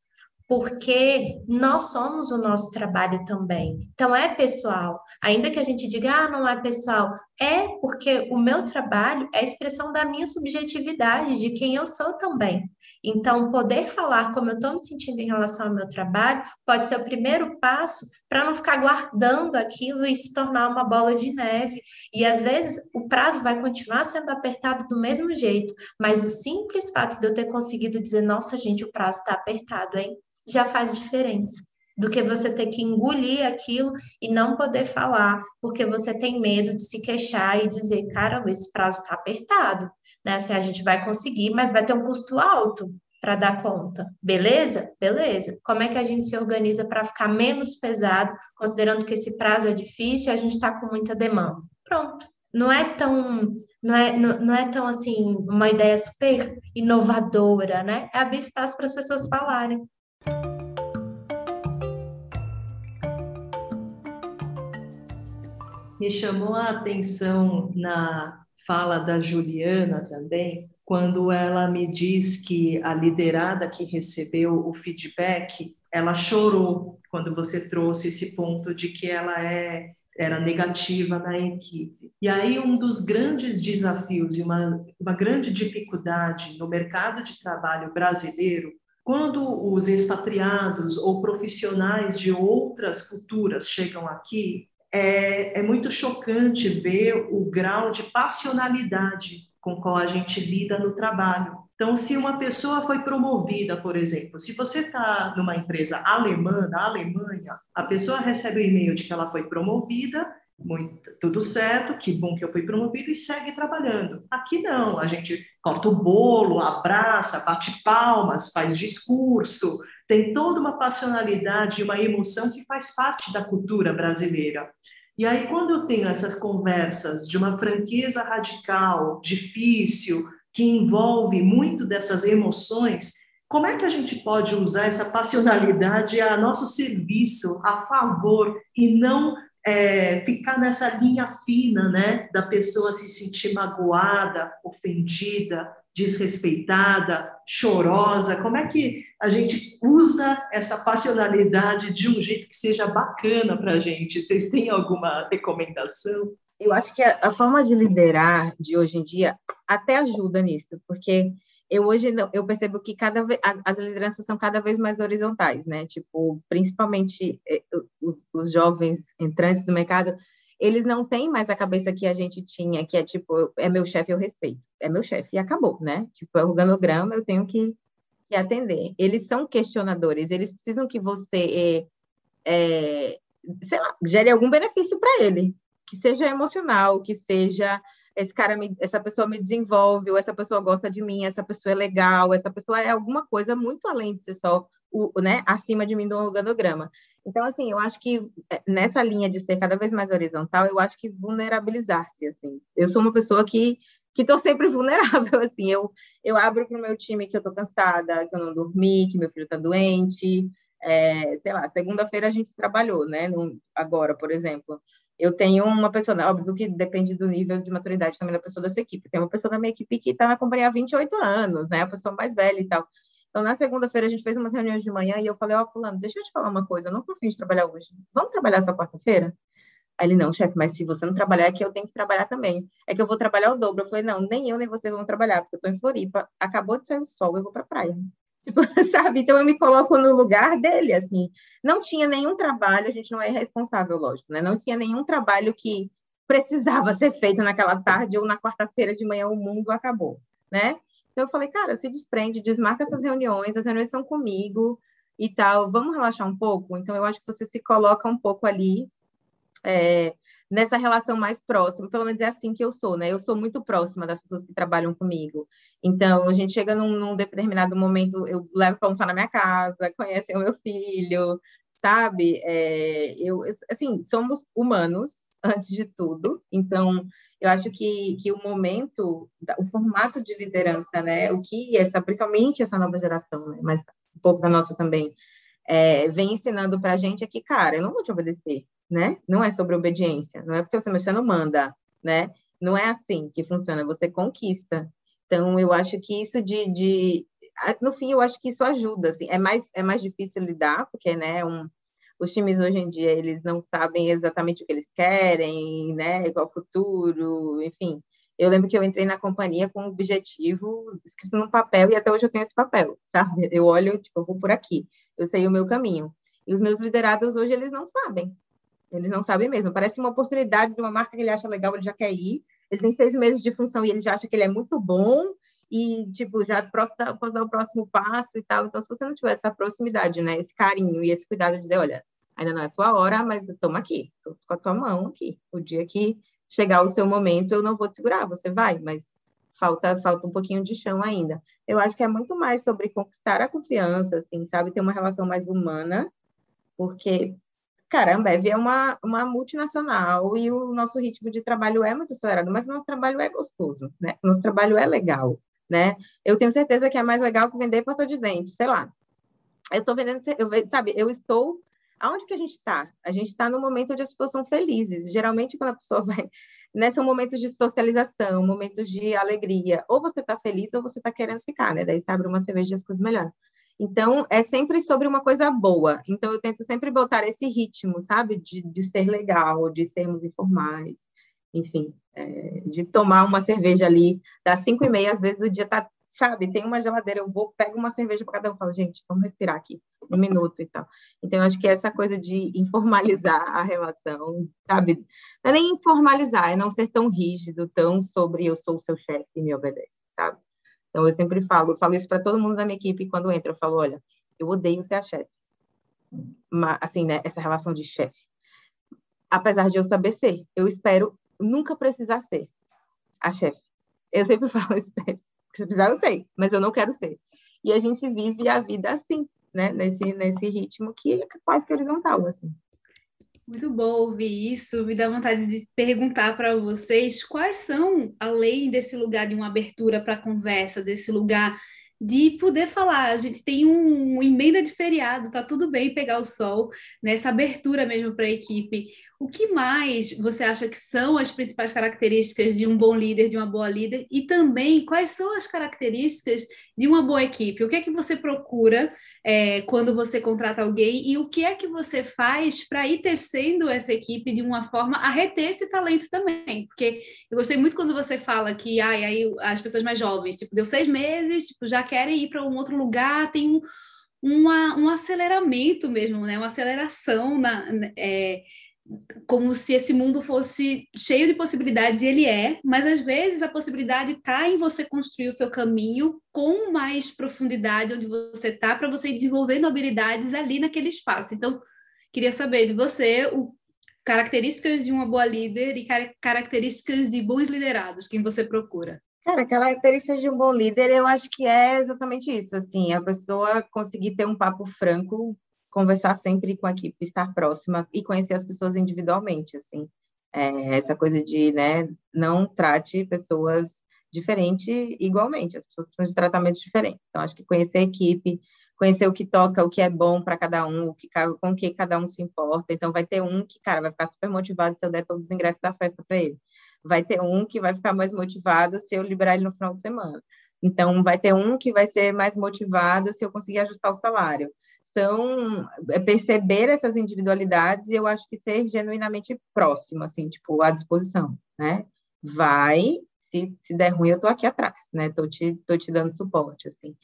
porque nós somos o nosso trabalho também. Então é pessoal. Ainda que a gente diga, ah, não é pessoal, é porque o meu trabalho é a expressão da minha subjetividade, de quem eu sou também. Então, poder falar como eu estou me sentindo em relação ao meu trabalho pode ser o primeiro passo para não ficar guardando aquilo e se tornar uma bola de neve. E às vezes o prazo vai continuar sendo apertado do mesmo jeito, mas o simples fato de eu ter conseguido dizer, nossa, gente, o prazo está apertado, hein? Já faz diferença do que você ter que engolir aquilo e não poder falar, porque você tem medo de se queixar e dizer, cara, esse prazo está apertado, né? Assim, a gente vai conseguir, mas vai ter um custo alto para dar conta. Beleza? Beleza. Como é que a gente se organiza para ficar menos pesado, considerando que esse prazo é difícil e a gente está com muita demanda? Pronto. Não é tão, não é, não, não é tão assim, uma ideia super inovadora, né? É abrir espaço para as pessoas falarem. Me chamou a atenção na fala da Juliana também, quando ela me diz que a liderada que recebeu o feedback, ela chorou quando você trouxe esse ponto de que ela é era negativa na equipe. E aí um dos grandes desafios e uma, uma grande dificuldade no mercado de trabalho brasileiro quando os expatriados ou profissionais de outras culturas chegam aqui, é, é muito chocante ver o grau de passionalidade com qual a gente lida no trabalho. Então, se uma pessoa foi promovida, por exemplo, se você está numa empresa alemã, na Alemanha, a pessoa recebe o e-mail de que ela foi promovida muito, tudo certo, que bom que eu fui promovido e segue trabalhando. Aqui não, a gente corta o bolo, abraça, bate palmas, faz discurso, tem toda uma passionalidade uma emoção que faz parte da cultura brasileira. E aí, quando eu tenho essas conversas de uma franqueza radical, difícil, que envolve muito dessas emoções, como é que a gente pode usar essa passionalidade a nosso serviço, a favor, e não é, ficar nessa linha fina, né, da pessoa se sentir magoada, ofendida, desrespeitada, chorosa? Como é que a gente usa essa passionalidade de um jeito que seja bacana para a gente? Vocês têm alguma recomendação? Eu acho que a, a forma de liderar de hoje em dia até ajuda nisso, porque eu hoje eu percebo que cada vez as lideranças são cada vez mais horizontais, né? Tipo, principalmente eh, os, os jovens entrantes do mercado, eles não têm mais a cabeça que a gente tinha, que é tipo, é meu chefe, eu respeito. É meu chefe e acabou, né? Tipo, é organograma, eu tenho que, que atender. Eles são questionadores, eles precisam que você, é, é, sei lá, gere algum benefício para ele, que seja emocional, que seja esse cara me, essa pessoa me desenvolve, ou essa pessoa gosta de mim, essa pessoa é legal, essa pessoa é alguma coisa muito além de ser só o, né, acima de mim do organograma. Então, assim, eu acho que é, nessa linha de ser cada vez mais horizontal, eu acho que vulnerabilizar-se, assim. Eu sou uma pessoa que que estou sempre vulnerável, assim, eu, eu abro para o meu time que eu estou cansada, que eu não dormi, que meu filho está doente, é, sei lá, segunda-feira a gente trabalhou, né, no, agora, por exemplo, eu tenho uma pessoa, né, óbvio que depende do nível de maturidade também da pessoa dessa equipe. Tem uma pessoa da minha equipe que está na companhia há 28 anos, né? A pessoa mais velha e tal. Então, na segunda-feira, a gente fez umas reuniões de manhã e eu falei, ó, oh, fulano, deixa eu te falar uma coisa, eu não tô afim de trabalhar hoje. Vamos trabalhar só quarta-feira? Aí ele, não, chefe, mas se você não trabalhar, é que eu tenho que trabalhar também. É que eu vou trabalhar o dobro. Eu falei, não, nem eu nem você vão trabalhar, porque eu tô em Floripa, acabou de sair o sol, eu vou pra praia. Tipo, sabe? Então eu me coloco no lugar dele, assim. Não tinha nenhum trabalho, a gente não é responsável, lógico, né? Não tinha nenhum trabalho que precisava ser feito naquela tarde ou na quarta-feira de manhã o mundo acabou, né? Então eu falei, cara, se desprende, desmarca essas reuniões, as reuniões são comigo e tal, vamos relaxar um pouco? Então eu acho que você se coloca um pouco ali é, nessa relação mais próxima, pelo menos é assim que eu sou, né? Eu sou muito próxima das pessoas que trabalham comigo. Então, a gente chega num, num determinado momento, eu levo para almoçar na minha casa, conhecem o meu filho, sabe? É, eu, assim, somos humanos, antes de tudo. Então, eu acho que, que o momento, o formato de liderança, né? O que essa, principalmente essa nova geração, né? Mas um pouco da nossa também, é, vem ensinando para a gente é que, cara, eu não vou te obedecer né? Não é sobre obediência, não é porque você, você não manda, né? Não é assim que funciona, você conquista. Então, eu acho que isso de, de no fim, eu acho que isso ajuda, assim, é mais, é mais difícil lidar, porque, né, um, os times hoje em dia, eles não sabem exatamente o que eles querem, né, qual o futuro, enfim. Eu lembro que eu entrei na companhia com um objetivo escrito no papel, e até hoje eu tenho esse papel, sabe? Eu olho, tipo, eu vou por aqui, eu sei o meu caminho. E os meus liderados hoje, eles não sabem, eles não sabem mesmo. Parece uma oportunidade de uma marca que ele acha legal, ele já quer ir. Ele tem seis meses de função e ele já acha que ele é muito bom e, tipo, já posso dar, posso dar o próximo passo e tal. Então, se você não tiver essa proximidade, né, esse carinho e esse cuidado de dizer, olha, ainda não é sua hora, mas toma aqui, tô com a tua mão aqui. O dia que chegar o seu momento, eu não vou te segurar, você vai, mas falta falta um pouquinho de chão ainda. Eu acho que é muito mais sobre conquistar a confiança, assim, sabe, ter uma relação mais humana, porque Cara, a Ambev é uma, uma multinacional e o nosso ritmo de trabalho é muito acelerado, mas o nosso trabalho é gostoso, né? O nosso trabalho é legal, né? Eu tenho certeza que é mais legal que vender pasta de dente, sei lá. Eu estou vendendo, eu, sabe, eu estou... Aonde que a gente está? A gente está no momento onde as pessoas são felizes. Geralmente, quando a pessoa vai... Né, são momentos de socialização, momentos de alegria. Ou você está feliz ou você está querendo ficar, né? Daí você abre uma cerveja e as coisas melhoram. Então, é sempre sobre uma coisa boa. Então, eu tento sempre botar esse ritmo, sabe? De, de ser legal, de sermos informais, enfim, é, de tomar uma cerveja ali das cinco e meia, às vezes o dia tá, sabe? Tem uma geladeira, eu vou, pego uma cerveja para cada um, falo, gente, vamos respirar aqui, um minuto e tal. Então, eu acho que essa coisa de informalizar a relação, sabe? Não é nem informalizar, é não ser tão rígido, tão sobre eu sou o seu chefe e me obedece, sabe? Então, eu sempre falo, eu falo isso para todo mundo da minha equipe quando entra. Eu falo, olha, eu odeio ser a chefe. Assim, né? Essa relação de chefe. Apesar de eu saber ser, eu espero nunca precisar ser a chefe. Eu sempre falo isso Se precisar, eu sei, mas eu não quero ser. E a gente vive a vida assim, né? Nesse, nesse ritmo que é quase que horizontal, assim. Muito bom ouvir isso. Me dá vontade de perguntar para vocês quais são, além desse lugar de uma abertura para conversa, desse lugar de poder falar. A gente tem um, uma emenda de feriado, tá tudo bem pegar o sol, nessa abertura mesmo para a equipe. O que mais você acha que são as principais características de um bom líder, de uma boa líder? E também, quais são as características de uma boa equipe? O que é que você procura é, quando você contrata alguém? E o que é que você faz para ir tecendo essa equipe de uma forma a reter esse talento também? Porque eu gostei muito quando você fala que ai, aí as pessoas mais jovens, tipo, deu seis meses, tipo, já querem ir para um outro lugar, tem um, uma, um aceleramento mesmo, né? Uma aceleração na... É, como se esse mundo fosse cheio de possibilidades, e ele é, mas às vezes a possibilidade está em você construir o seu caminho com mais profundidade onde você está, para você ir desenvolvendo habilidades ali naquele espaço. Então, queria saber de você o, características de uma boa líder e car características de bons liderados, quem você procura. Cara, características de um bom líder, eu acho que é exatamente isso, assim, a pessoa conseguir ter um papo franco conversar sempre com a equipe, estar próxima e conhecer as pessoas individualmente, assim. É, essa coisa de, né, não trate pessoas diferentes igualmente, as pessoas precisam de tratamentos diferentes. Então, acho que conhecer a equipe, conhecer o que toca, o que é bom para cada um, o que, com o que cada um se importa. Então, vai ter um que, cara, vai ficar super motivado se eu der todos os ingressos da festa para ele. Vai ter um que vai ficar mais motivado se eu liberar ele no final de semana. Então, vai ter um que vai ser mais motivado se eu conseguir ajustar o salário. São é perceber essas individualidades e eu acho que ser genuinamente próximo, assim, tipo, à disposição, né? Vai, se, se der ruim, eu tô aqui atrás, né? Tô te, tô te dando suporte, assim.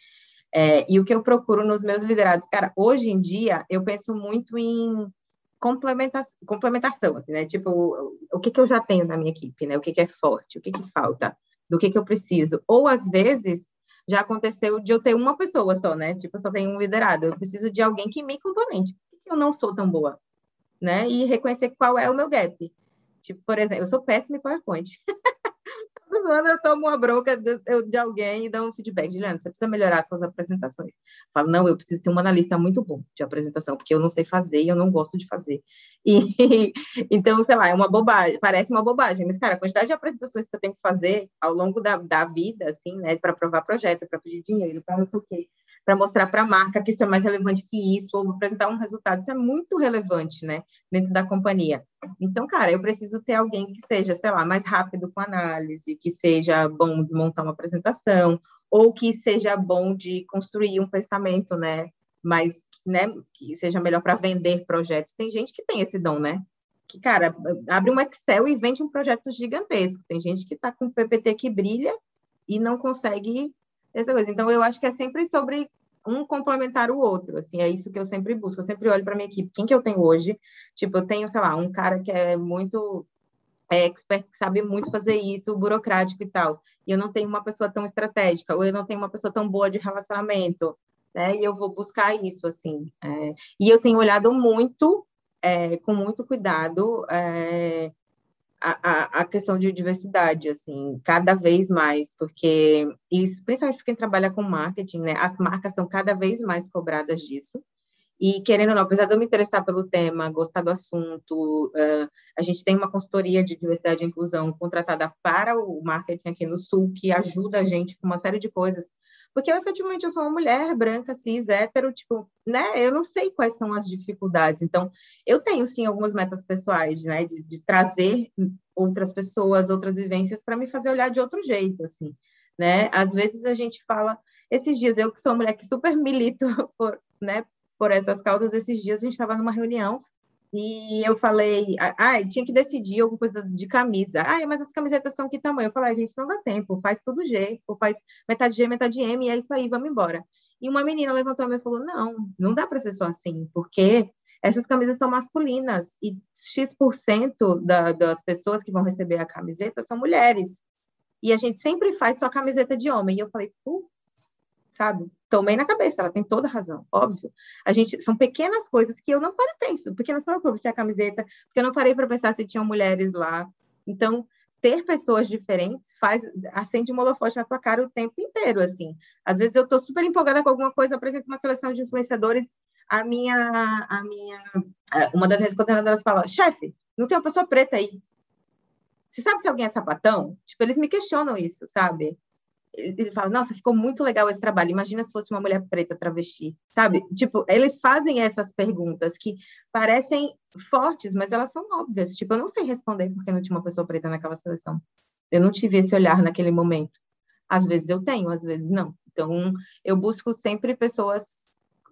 É, e o que eu procuro nos meus liderados, cara, hoje em dia eu penso muito em complementação, complementação assim, né? Tipo, o, que, que eu já tenho na minha equipe, né? O que, que é forte, o que, que falta, do que, que eu preciso. Ou, às vezes, já aconteceu de eu ter uma pessoa só, né? Tipo, eu só tenho um liderado. Eu preciso de alguém que me complemente. Eu não sou tão boa? Né? E reconhecer qual é o meu gap. Tipo, por exemplo, eu sou péssima em PowerPoint. ano eu tomo uma bronca de, de alguém e dou um feedback. Juliana, você precisa melhorar suas apresentações. Falo, não, eu preciso ter um analista muito bom de apresentação, porque eu não sei fazer e eu não gosto de fazer. E, então, sei lá, é uma bobagem, parece uma bobagem, mas, cara, a quantidade de apresentações que eu tenho que fazer ao longo da, da vida, assim, né, para provar projeto, para pedir dinheiro, para não sei o quê, para mostrar para a marca que isso é mais relevante que isso, ou apresentar um resultado. Isso é muito relevante, né, dentro da companhia. Então, cara, eu preciso ter alguém que seja, sei lá, mais rápido com análise, que seja bom de montar uma apresentação, ou que seja bom de construir um pensamento, né, mais, né, que seja melhor para vender projetos. Tem gente que tem esse dom, né? Que, cara, abre um Excel e vende um projeto gigantesco. Tem gente que está com PPT que brilha e não consegue essa coisa. Então, eu acho que é sempre sobre um complementar o outro, assim, é isso que eu sempre busco, eu sempre olho para minha equipe, quem que eu tenho hoje, tipo, eu tenho, sei lá, um cara que é muito é, expert, que sabe muito fazer isso, burocrático e tal, e eu não tenho uma pessoa tão estratégica, ou eu não tenho uma pessoa tão boa de relacionamento, né, e eu vou buscar isso, assim, é, e eu tenho olhado muito, é, com muito cuidado, é, a, a, questão de diversidade, assim, cada vez mais, porque, isso, principalmente para quem trabalha com marketing, né, as marcas são cada vez mais cobradas disso, e querendo ou não, apesar de eu me interessar pelo tema, gostar do assunto, uh, a gente tem uma consultoria de diversidade e inclusão contratada para o marketing aqui no Sul, que ajuda a gente com uma série de coisas, porque eu, efetivamente, eu sou uma mulher branca, cis, hétero, tipo, né? Eu não sei quais são as dificuldades. Então, eu tenho, sim, algumas metas pessoais, né? De, de trazer outras pessoas, outras vivências, para me fazer olhar de outro jeito, assim, né? Às vezes a gente fala... Esses dias, eu que sou uma mulher que super milito por, né, por essas causas, esses dias a gente estava numa reunião e eu falei, ah, tinha que decidir alguma coisa de camisa. Ah, mas as camisetas são que tamanho? Eu falei, ah, gente, não dá tempo, faz tudo G, ou faz metade G, metade M, e é isso aí, vamos embora. E uma menina levantou a mão e falou, não, não dá para ser só assim, porque essas camisas são masculinas, e X% da, das pessoas que vão receber a camiseta são mulheres. E a gente sempre faz só camiseta de homem. E eu falei, putz, sabe? Tomei na cabeça, ela tem toda razão, óbvio. A gente são pequenas coisas que eu não paro e penso, não só eu vestir a camiseta, porque eu não parei para pensar se tinham mulheres lá. Então, ter pessoas diferentes faz acende um holofote na tua cara o tempo inteiro, assim. Às vezes eu estou super empolgada com alguma coisa, apresento uma seleção de influenciadores, a minha a minha uma das minhas coordenadoras fala: "Chefe, não tem uma pessoa preta aí. Você sabe se alguém é sapatão?" Tipo, eles me questionam isso, sabe? Ele fala, nossa, ficou muito legal esse trabalho. Imagina se fosse uma mulher preta travesti, sabe? Tipo, eles fazem essas perguntas que parecem fortes, mas elas são óbvias. Tipo, eu não sei responder porque não tinha uma pessoa preta naquela seleção. Eu não tive esse olhar naquele momento. Às vezes eu tenho, às vezes não. Então, eu busco sempre pessoas.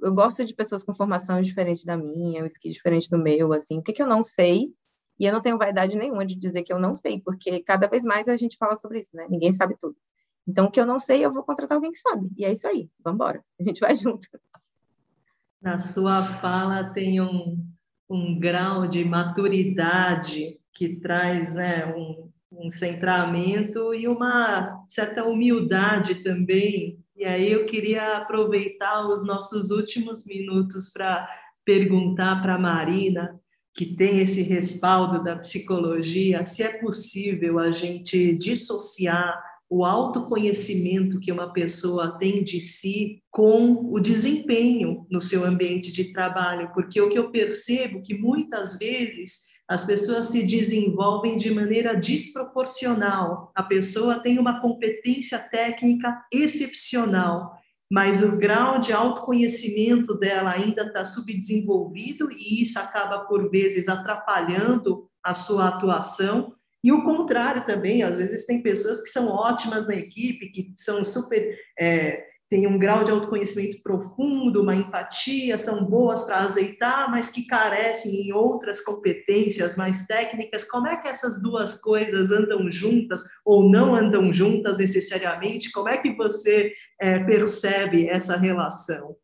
Eu gosto de pessoas com formação diferente da minha, um skill diferente do meu, assim. O que, que eu não sei e eu não tenho vaidade nenhuma de dizer que eu não sei, porque cada vez mais a gente fala sobre isso, né? Ninguém sabe tudo. Então, o que eu não sei, eu vou contratar alguém que sabe. E é isso aí, vamos embora. A gente vai junto. Na sua fala tem um, um grau de maturidade que traz né, um, um centramento e uma certa humildade também. E aí eu queria aproveitar os nossos últimos minutos para perguntar para a Marina, que tem esse respaldo da psicologia, se é possível a gente dissociar o autoconhecimento que uma pessoa tem de si com o desempenho no seu ambiente de trabalho, porque o que eu percebo é que muitas vezes as pessoas se desenvolvem de maneira desproporcional. A pessoa tem uma competência técnica excepcional, mas o grau de autoconhecimento dela ainda está subdesenvolvido e isso acaba por vezes atrapalhando a sua atuação E o contrário também, às vezes tem pessoas que são ótimas na equipe, que são super é, têm um grau de autoconhecimento profundo, uma empatia, são boas para azeitar, mas que carecem em outras competências mais técnicas. Como é que essas duas coisas andam juntas ou não andam juntas necessariamente? Como é que você é, percebe essa relação?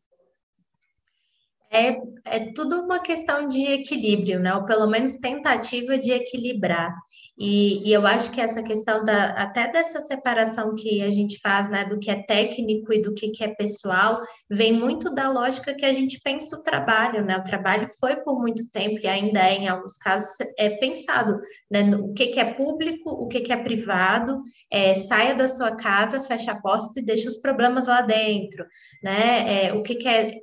É, é tudo uma questão de equilíbrio, né? Ou pelo menos tentativa de equilibrar. E, e, eu acho que essa questão da, até dessa separação que a gente faz, né, do que é técnico e do que, que é pessoal, vem muito da lógica que a gente pensa o trabalho, né? O trabalho foi por muito tempo e ainda é, em alguns casos, é pensado, né? O que, que é público, o que, que é privado, é, saia da sua casa, fecha a porta e deixa os problemas lá dentro, né? É, o que, que é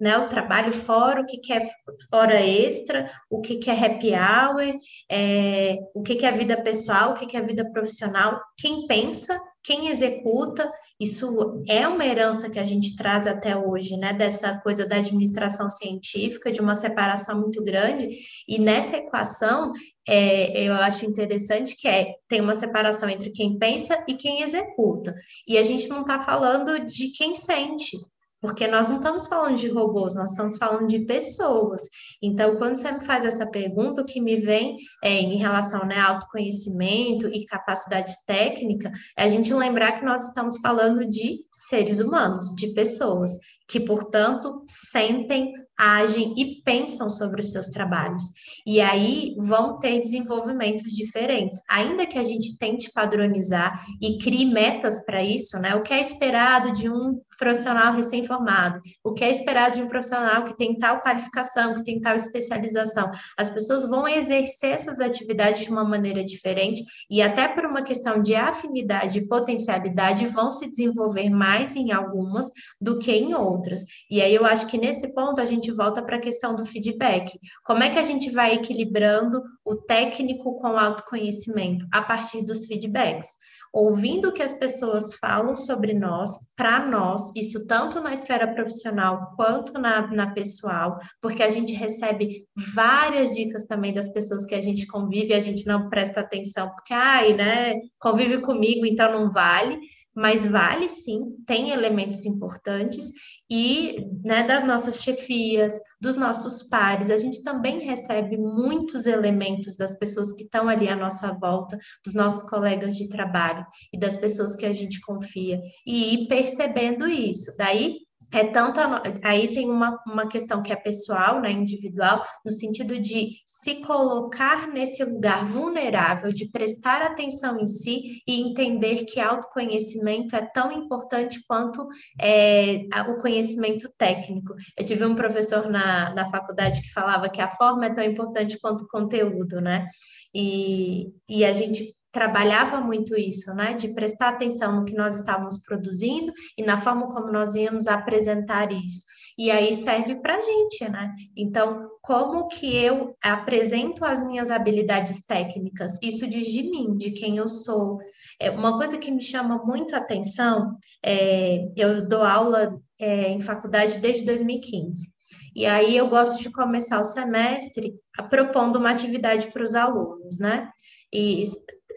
né, o trabalho fora, o que, que é hora extra, o que, que é happy hour, é, o que, que é vida pessoal, o que, que é vida profissional, quem pensa, quem executa, isso é uma herança que a gente traz até hoje, né? Dessa coisa da administração científica, de uma separação muito grande, e nessa equação é, eu acho interessante que é tem uma separação entre quem pensa e quem executa. E a gente não está falando de quem sente, porque nós não estamos falando de robôs, nós estamos falando de pessoas. Então, quando você me faz essa pergunta, o que me vem é, em relação né, a autoconhecimento e capacidade técnica, é a gente lembrar que nós estamos falando de seres humanos, de pessoas que, portanto, sentem, agem e pensam sobre os seus trabalhos. E aí vão ter desenvolvimentos diferentes. Ainda que a gente tente padronizar e crie metas para isso, né? O que é esperado de um profissional recém-formado, o que é esperado de um profissional que tem tal qualificação, que tem tal especialização. As pessoas vão exercer essas atividades de uma maneira diferente e até por uma questão de afinidade e potencialidade vão se desenvolver mais em algumas do que em outras. E aí eu acho que nesse ponto a gente volta para a questão do feedback. Como é que a gente vai equilibrando o técnico com o autoconhecimento a partir dos feedbacks? Ouvindo o que as pessoas falam sobre nós, para nós, isso tanto na esfera profissional quanto na, na pessoal, porque a gente recebe várias dicas também das pessoas que a gente convive, a gente não presta atenção, porque, ai, né, convive comigo, então não vale mas vale sim, tem elementos importantes e né, das nossas chefias, dos nossos pares, a gente também recebe muitos elementos das pessoas que estão ali à nossa volta, dos nossos colegas de trabalho e das pessoas que a gente confia, e ir percebendo isso. Daí é tanto a, aí tem uma, uma questão que é pessoal, né, individual, no sentido de se colocar nesse lugar vulnerável, de prestar atenção em si e entender que autoconhecimento é tão importante quanto é, o conhecimento técnico. Eu tive um professor na, na faculdade que falava que a forma é tão importante quanto o conteúdo, né? E, e a gente trabalhava muito isso, né? De prestar atenção no que nós estávamos produzindo e na forma como nós íamos apresentar isso. E aí serve para a gente, né? Então, como que eu apresento as minhas habilidades técnicas? Isso diz de mim, de quem eu sou. É, uma coisa que me chama muito a atenção, é, eu dou aula é, em faculdade desde 2015. E aí eu gosto de começar o semestre propondo uma atividade para os alunos, né? E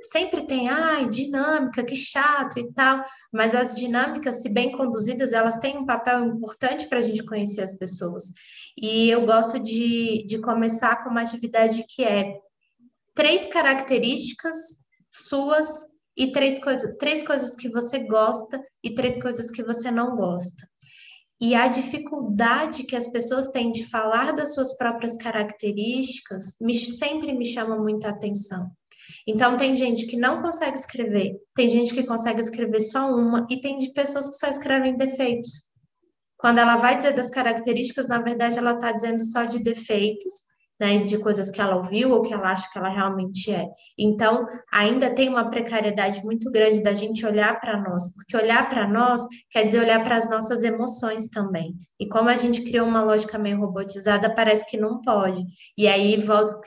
sempre tem, ai, dinâmica, que chato e tal, mas as dinâmicas, se bem conduzidas, elas têm um papel importante para a gente conhecer as pessoas. E eu gosto de, de começar com uma atividade que é três características suas e três coisas, três coisas que você gosta e três coisas que você não gosta. E a dificuldade que as pessoas têm de falar das suas próprias características me, sempre me chama muita atenção. Então, tem gente que não consegue escrever, tem gente que consegue escrever só uma, e tem de pessoas que só escrevem defeitos. Quando ela vai dizer das características, na verdade, ela está dizendo só de defeitos, né, de coisas que ela ouviu ou que ela acha que ela realmente é. Então, ainda tem uma precariedade muito grande da gente olhar para nós, porque olhar para nós quer dizer olhar para as nossas emoções também. E como a gente criou uma lógica meio robotizada, parece que não pode. E aí volto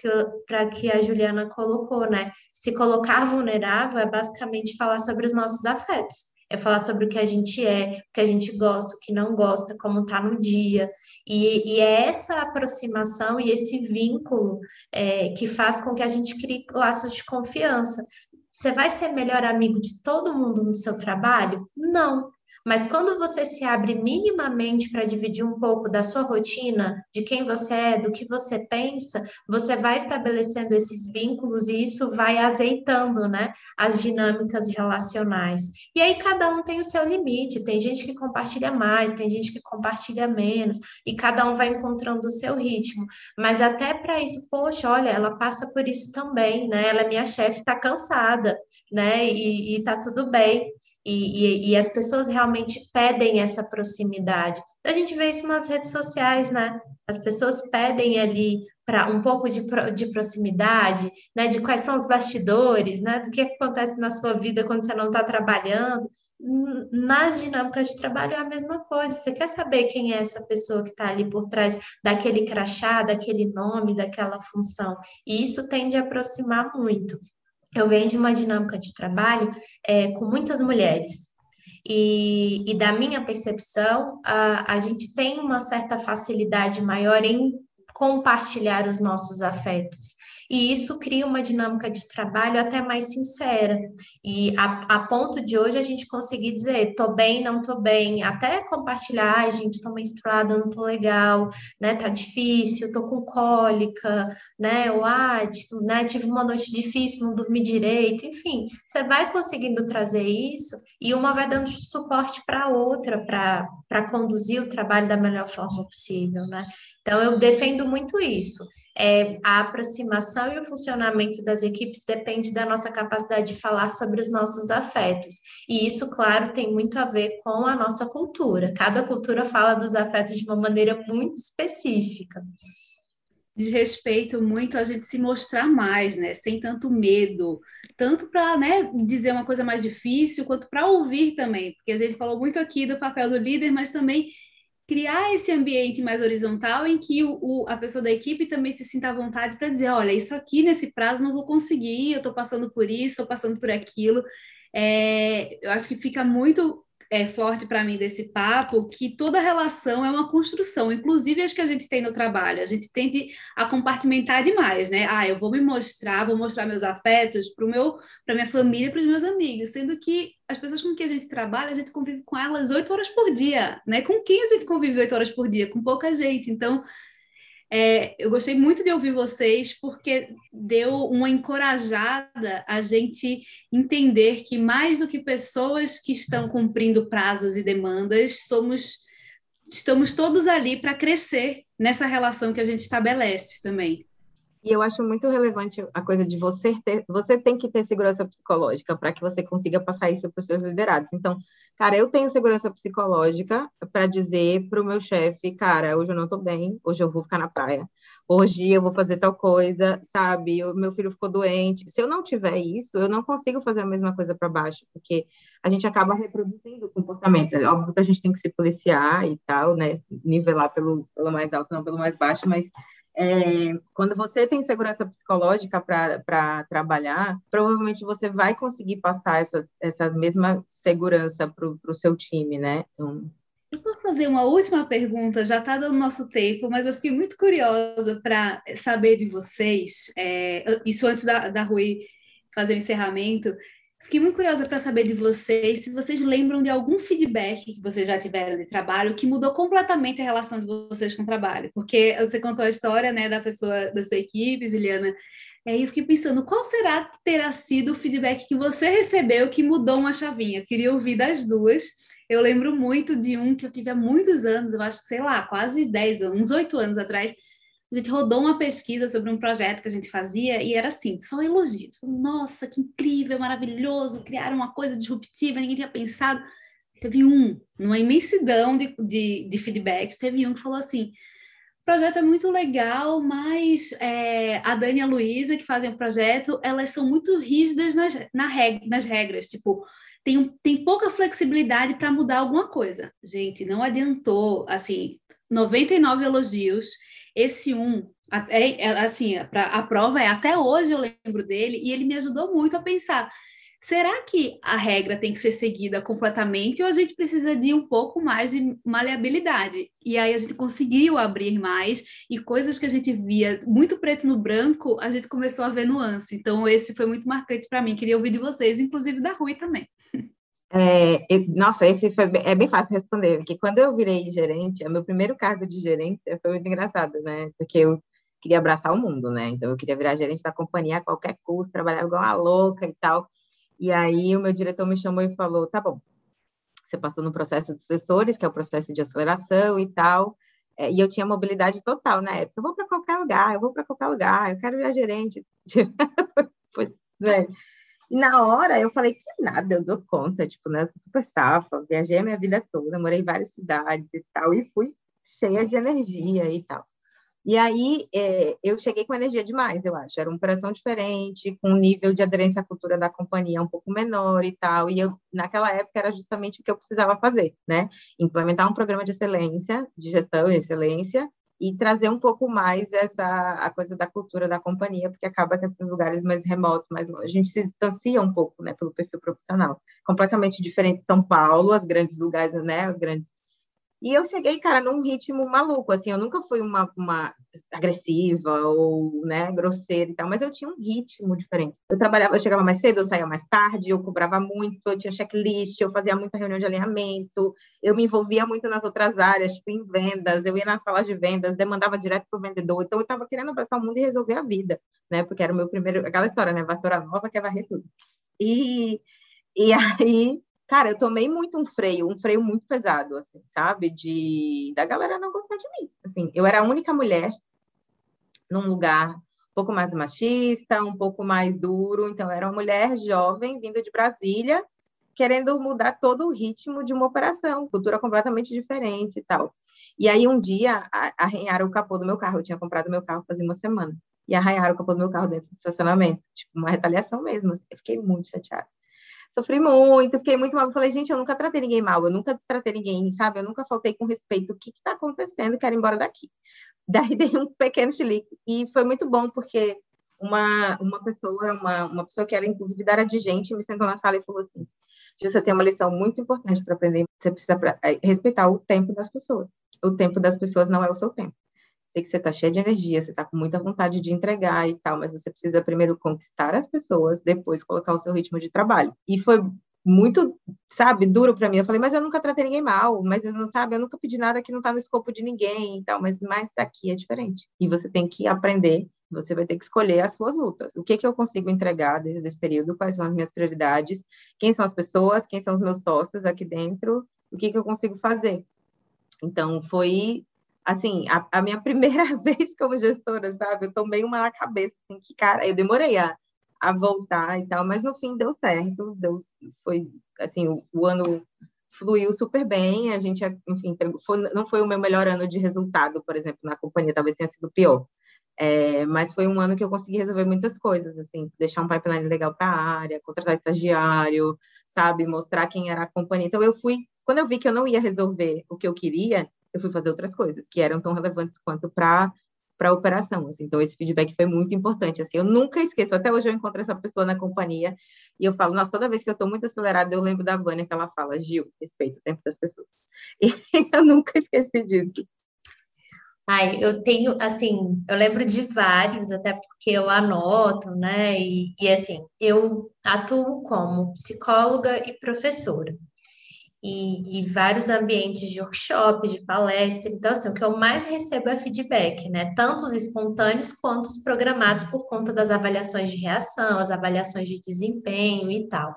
para que a Juliana colocou, né? Se colocar vulnerável é basicamente falar sobre os nossos afetos. É falar sobre o que a gente é, o que a gente gosta, o que não gosta, como está no dia. E, e, é essa aproximação e esse vínculo é, que faz com que a gente crie laços de confiança. Você vai ser melhor amigo de todo mundo no seu trabalho? Não. Mas quando você se abre minimamente para dividir um pouco da sua rotina, de quem você é, do que você pensa, você vai estabelecendo esses vínculos e isso vai azeitando, né, as dinâmicas relacionais. E aí cada um tem o seu limite, tem gente que compartilha mais, tem gente que compartilha menos, e cada um vai encontrando o seu ritmo. Mas até para isso, poxa, olha, ela passa por isso também, né? Ela é minha chefe, está cansada, né? E, e tá tudo bem. E, e, e, as pessoas realmente pedem essa proximidade. A gente vê isso nas redes sociais, né? As pessoas pedem ali para um pouco de, de proximidade, né? De quais são os bastidores, né? Do que acontece na sua vida quando você não está trabalhando. Nas dinâmicas de trabalho é a mesma coisa. Você quer saber quem é essa pessoa que está ali por trás daquele crachá, daquele nome, daquela função. E isso tende a aproximar muito eu venho de uma dinâmica de trabalho é, com muitas mulheres. E, e, da minha percepção, a, a gente tem uma certa facilidade maior em compartilhar os nossos afetos. E isso cria uma dinâmica de trabalho até mais sincera. E a, a ponto de hoje a gente conseguir dizer, tô bem, não tô bem, até compartilhar, ai, gente, tô menstruada, não tô legal, né? Tá difícil, tô com cólica, né? Ou ah, tive, né, tive uma noite difícil, não dormi direito, enfim, você vai conseguindo trazer isso e uma vai dando suporte para a outra, para conduzir o trabalho da melhor forma possível, né? Então, eu defendo muito isso é, a aproximação e o funcionamento das equipes depende da nossa capacidade de falar sobre os nossos afetos. E isso, claro, tem muito a ver com a nossa cultura. Cada cultura fala dos afetos de uma maneira muito específica. Diz respeito muito a gente se mostrar mais, né? Sem tanto medo, tanto para né, dizer uma coisa mais difícil, quanto para ouvir também, porque a gente falou muito aqui do papel do líder, mas também criar esse ambiente mais horizontal em que o, o, a pessoa da equipe também se sinta à vontade para dizer, olha, isso aqui nesse prazo não vou conseguir, eu estou passando por isso, estou passando por aquilo. É, eu acho que fica muito é, forte para mim desse papo que toda relação é uma construção, inclusive as que a gente tem no trabalho. A gente tende a compartimentar demais, né? Ah, eu vou me mostrar, vou mostrar meus afetos para meu, para minha família, para os meus amigos, sendo que as pessoas com quem a gente trabalha, a gente convive com elas oito horas por dia, né? Com quem a gente convive oito horas por dia? Com pouca gente. Então, é, eu gostei muito de ouvir vocês, porque deu uma encorajada a gente entender que, mais do que pessoas que estão cumprindo prazos e demandas, somos estamos todos ali para crescer nessa relação que a gente estabelece também. E eu acho muito relevante a coisa de você ter, você tem que ter segurança psicológica para que você consiga passar isso para os seus liderados. Então, cara, eu tenho segurança psicológica para dizer para o meu chefe, cara, hoje eu não estou bem, hoje eu vou ficar na praia, hoje eu vou fazer tal coisa, sabe? O meu filho ficou doente. Se eu não tiver isso, eu não consigo fazer a mesma coisa para baixo, porque a gente acaba reproduzindo comportamentos. É óbvio que a gente tem que se policiar e tal, né? Nivelar pelo, pelo mais alto, não pelo mais baixo, mas é, quando você tem segurança psicológica para trabalhar, provavelmente você vai conseguir passar essa, essa mesma segurança para o seu time, né? Então... Eu posso fazer uma última pergunta? Já está dando nosso tempo, mas eu fiquei muito curiosa para saber de vocês, é, isso antes da, da Rui fazer o encerramento, Fiquei muito curiosa para saber de vocês se vocês lembram de algum feedback que vocês já tiveram de trabalho que mudou completamente a relação de vocês com o trabalho. Porque você contou a história né, da pessoa da sua equipe, Juliana. E aí eu fiquei pensando, qual será terá sido o feedback que você recebeu que mudou uma chavinha? Eu queria ouvir das duas. Eu lembro muito de um que eu tive há muitos anos, eu acho que, sei lá, quase 10 anos, uns 8 anos atrás, a gente rodou uma pesquisa sobre um projeto que a gente fazia e era assim, só elogios. Nossa, que incrível, maravilhoso, criaram uma coisa disruptiva, ninguém tinha pensado. Teve um, numa imensidão de, de, de feedbacks, teve um que falou assim, o projeto é muito legal, mas é, a Dani e a Luísa, que fazem o projeto, elas são muito rígidas nas, na reg, nas regras, tipo, tem, tem pouca flexibilidade para mudar alguma coisa. Gente, não adiantou, assim, 99 elogios, esse um, é, é, assim, a prova é até hoje eu lembro dele e ele me ajudou muito a pensar. será que a regra tem que ser seguida completamente ou a gente precisa de um pouco mais de maleabilidade? E aí a gente conseguiu abrir mais e coisas que a gente via muito preto no branco, a gente começou a ver nuance. Então esse foi muito marcante para mim. Queria ouvir de vocês, inclusive da Rui também. É, nossa, esse foi é bem fácil responder, porque quando eu virei gerente, o meu primeiro cargo de gerência foi muito engraçado, né? Porque eu queria abraçar o mundo, né? Então eu queria virar gerente da companhia a qualquer custo, trabalhar igual uma louca e tal. E aí o meu diretor me chamou e falou: tá bom, você passou no processo de assessores, que é o processo de aceleração e tal. É, e eu tinha mobilidade total na época. Eu vou para qualquer lugar, eu vou para qualquer lugar, eu quero virar gerente. pois, né? E na hora eu falei que nada, eu dou conta, tipo, né? Eu sou super safa, viajei a minha vida toda, morei em várias cidades e tal, e fui cheia de energia e tal. E aí é, eu cheguei com energia demais, eu acho. Era uma operação diferente, com um nível de aderência à cultura da companhia um pouco menor e tal. E eu, naquela época, era justamente o que eu precisava fazer, né? Implementar um programa de excelência, de gestão e excelência, e trazer um pouco mais essa a coisa da cultura da companhia, porque acaba que esses lugares mais remotos, mais a gente se distancia um pouco, né, pelo perfil profissional. Completamente diferente de São Paulo, as grandes lugares, né, as grandes e eu cheguei, cara, num ritmo maluco, assim, eu nunca fui uma, uma agressiva ou, né, grosseira e tal, mas eu tinha um ritmo diferente. Eu trabalhava, eu chegava mais cedo, eu saía mais tarde, eu cobrava muito, eu tinha checklist, eu fazia muita reunião de alinhamento, eu me envolvia muito nas outras áreas, tipo em vendas, eu ia na sala de vendas, demandava direto para o vendedor, então eu estava querendo abraçar o mundo e resolver a vida, né, porque era o meu primeiro, aquela história, né, vassoura nova quer varrer tudo. E, e aí Cara, eu tomei muito um freio, um freio muito pesado, assim, sabe? De da galera não gostar de mim. Assim, eu era a única mulher num lugar um pouco mais machista, um pouco mais duro. Então, era uma mulher jovem vinda de Brasília, querendo mudar todo o ritmo de uma operação, cultura completamente diferente e tal. E aí, um dia, arranharam o capô do meu carro. Eu tinha comprado meu carro fazia uma semana. E arranharam o capô do meu carro dentro do estacionamento. Tipo, uma retaliação mesmo. Assim. Eu fiquei muito chateada sofri muito, fiquei muito mal. Eu falei, gente, eu nunca tratei ninguém mal, eu nunca destratei ninguém, sabe? Eu nunca faltei com respeito. O que está acontecendo? Quero ir embora daqui. Daí dei um pequeno chilique e foi muito bom, porque uma, uma pessoa, uma, uma pessoa que era inclusive da área de gente, me sentou na sala e falou assim: você tem uma lição muito importante para aprender. Você precisa é, respeitar o tempo das pessoas. O tempo das pessoas não é o seu tempo sei que você está cheia de energia, você está com muita vontade de entregar e tal, mas você precisa primeiro conquistar as pessoas, depois colocar o seu ritmo de trabalho. E foi muito, sabe, duro para mim. Eu falei, mas eu nunca tratei ninguém mal, mas não sabe, eu nunca pedi nada que não está no escopo de ninguém e tal, mas, mas aqui é diferente. E você tem que aprender, você vai ter que escolher as suas lutas. O que que eu consigo entregar desde esse período? Quais são as minhas prioridades? Quem são as pessoas? Quem são os meus sócios aqui dentro? O que que eu consigo fazer? Então, foi assim, a, a, minha primeira vez como gestora, sabe? Eu tomei uma na cabeça, assim, que, cara, eu demorei a, a voltar e tal, mas no fim deu certo, deu, foi, assim, o, o ano fluiu super bem, a gente, enfim, foi, não foi o meu melhor ano de resultado, por exemplo, na companhia, talvez tenha sido pior, é, mas foi um ano que eu consegui resolver muitas coisas, assim, deixar um pipeline legal para a área, contratar estagiário, sabe, mostrar quem era a companhia. Então, eu fui, quando eu vi que eu não ia resolver o que eu queria, eu fui fazer outras coisas que eram tão relevantes quanto para para a operação. Assim. Então, esse feedback foi muito importante. Assim, eu nunca esqueço, até hoje eu encontro essa pessoa na companhia e eu falo, nossa, toda vez que eu estou muito acelerada, eu lembro da Vânia que ela fala, Gil, respeito o tempo das pessoas. E eu nunca esqueci disso. Ai, eu tenho, assim, eu lembro de vários, até porque eu anoto, né? E, e assim, eu atuo como psicóloga e professora e, e, vários ambientes de workshop, de palestra. Então, assim, o que eu mais recebo é feedback, né? Tanto os espontâneos quanto os programados por conta das avaliações de reação, as avaliações de desempenho e tal.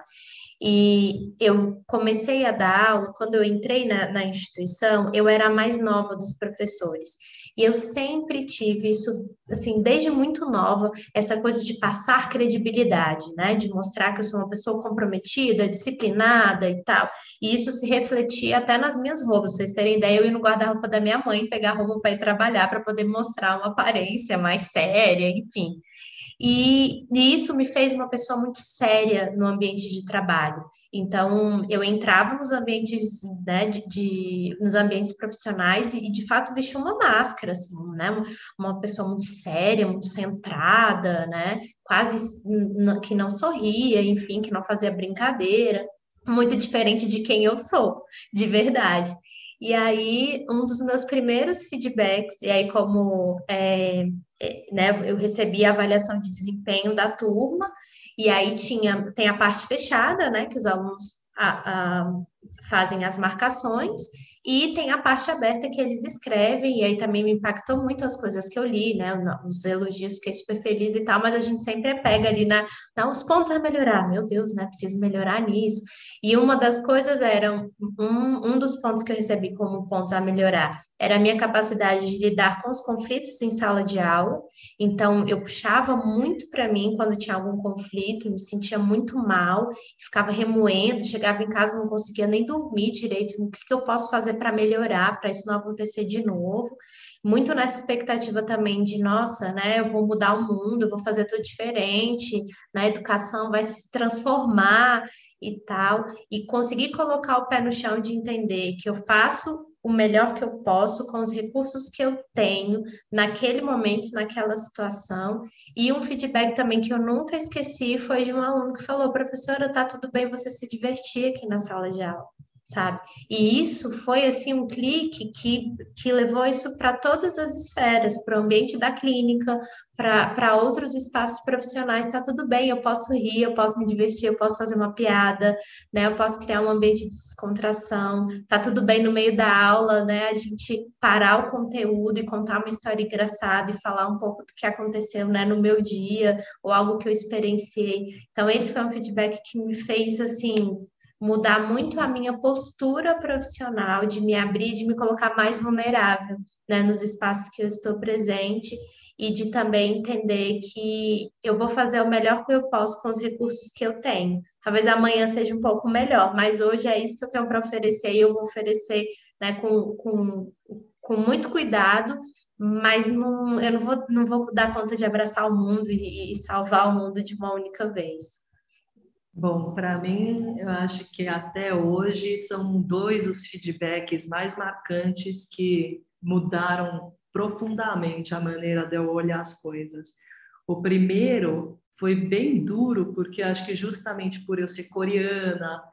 E eu comecei a dar aula, quando eu entrei na, na instituição, eu era a mais nova dos professores. E eu sempre tive isso, assim, desde muito nova, essa coisa de passar credibilidade, né? De mostrar que eu sou uma pessoa comprometida, disciplinada e tal. E isso se refletia até nas minhas roupas. Vocês terem ideia, eu ia no guarda-roupa da minha mãe pegar roupa para ir trabalhar, para poder mostrar uma aparência mais séria, enfim. E, e, isso me fez uma pessoa muito séria no ambiente de trabalho. Então, eu entrava nos ambientes, né, de, de, nos ambientes profissionais e, de fato, vestia uma máscara, assim, né, uma pessoa muito séria, muito centrada, né, quase que não sorria, enfim, que não fazia brincadeira, muito diferente de quem eu sou, de verdade. E aí, um dos meus primeiros feedbacks, e aí como é, é, né, eu recebi a avaliação de desempenho da turma, e aí tinha, tem a parte fechada, né, que os alunos a, a, fazem as marcações, e tem a parte aberta que eles escrevem, e aí também me impactou muito as coisas que eu li, né? Os elogios, fiquei super feliz e tal, mas a gente sempre pega ali na, na os pontos a melhorar. Meu Deus, né? Preciso melhorar nisso. E uma das coisas era, um, um dos pontos que eu recebi como pontos a melhorar, era a minha capacidade de lidar com os conflitos em sala de aula. Então, eu puxava muito para mim quando tinha algum conflito, me sentia muito mal, ficava remoendo, chegava em casa não conseguia nem dormir direito. O que, que eu posso fazer para melhorar, para isso não acontecer de novo? Muito nessa expectativa também de, nossa, né, eu vou mudar o mundo, eu vou fazer tudo diferente, né, a educação vai se transformar e tal, e conseguir colocar o pé no chão de entender que eu faço o melhor que eu posso com os recursos que eu tenho naquele momento, naquela situação. E um feedback também que eu nunca esqueci foi de um aluno que falou: professora, tá tudo bem você se divertir aqui na sala de aula sabe? E isso foi assim um clique que, que levou isso para todas as esferas, para o ambiente da clínica, para outros espaços profissionais, está tudo bem, eu posso rir, eu posso me divertir, eu posso fazer uma piada, né? Eu posso criar um ambiente de descontração, tá tudo bem no meio da aula, né? A gente parar o conteúdo e contar uma história engraçada e falar um pouco do que aconteceu, né, no meu dia, ou algo que eu experienciei. Então, esse foi um feedback que me fez assim mudar muito a minha postura profissional, de me abrir, de me colocar mais vulnerável né, nos espaços que eu estou presente e de também entender que eu vou fazer o melhor que eu posso com os recursos que eu tenho. Talvez amanhã seja um pouco melhor, mas hoje é isso que eu tenho para oferecer e eu vou oferecer né, com, com, com muito cuidado, mas não, eu não vou, não vou dar conta de abraçar o mundo e, e salvar o mundo de uma única vez. Bom, para mim, eu acho que até hoje são dois os feedbacks mais marcantes que mudaram profundamente a maneira de eu olhar as coisas. O primeiro foi bem duro, porque acho que justamente por eu ser coreana,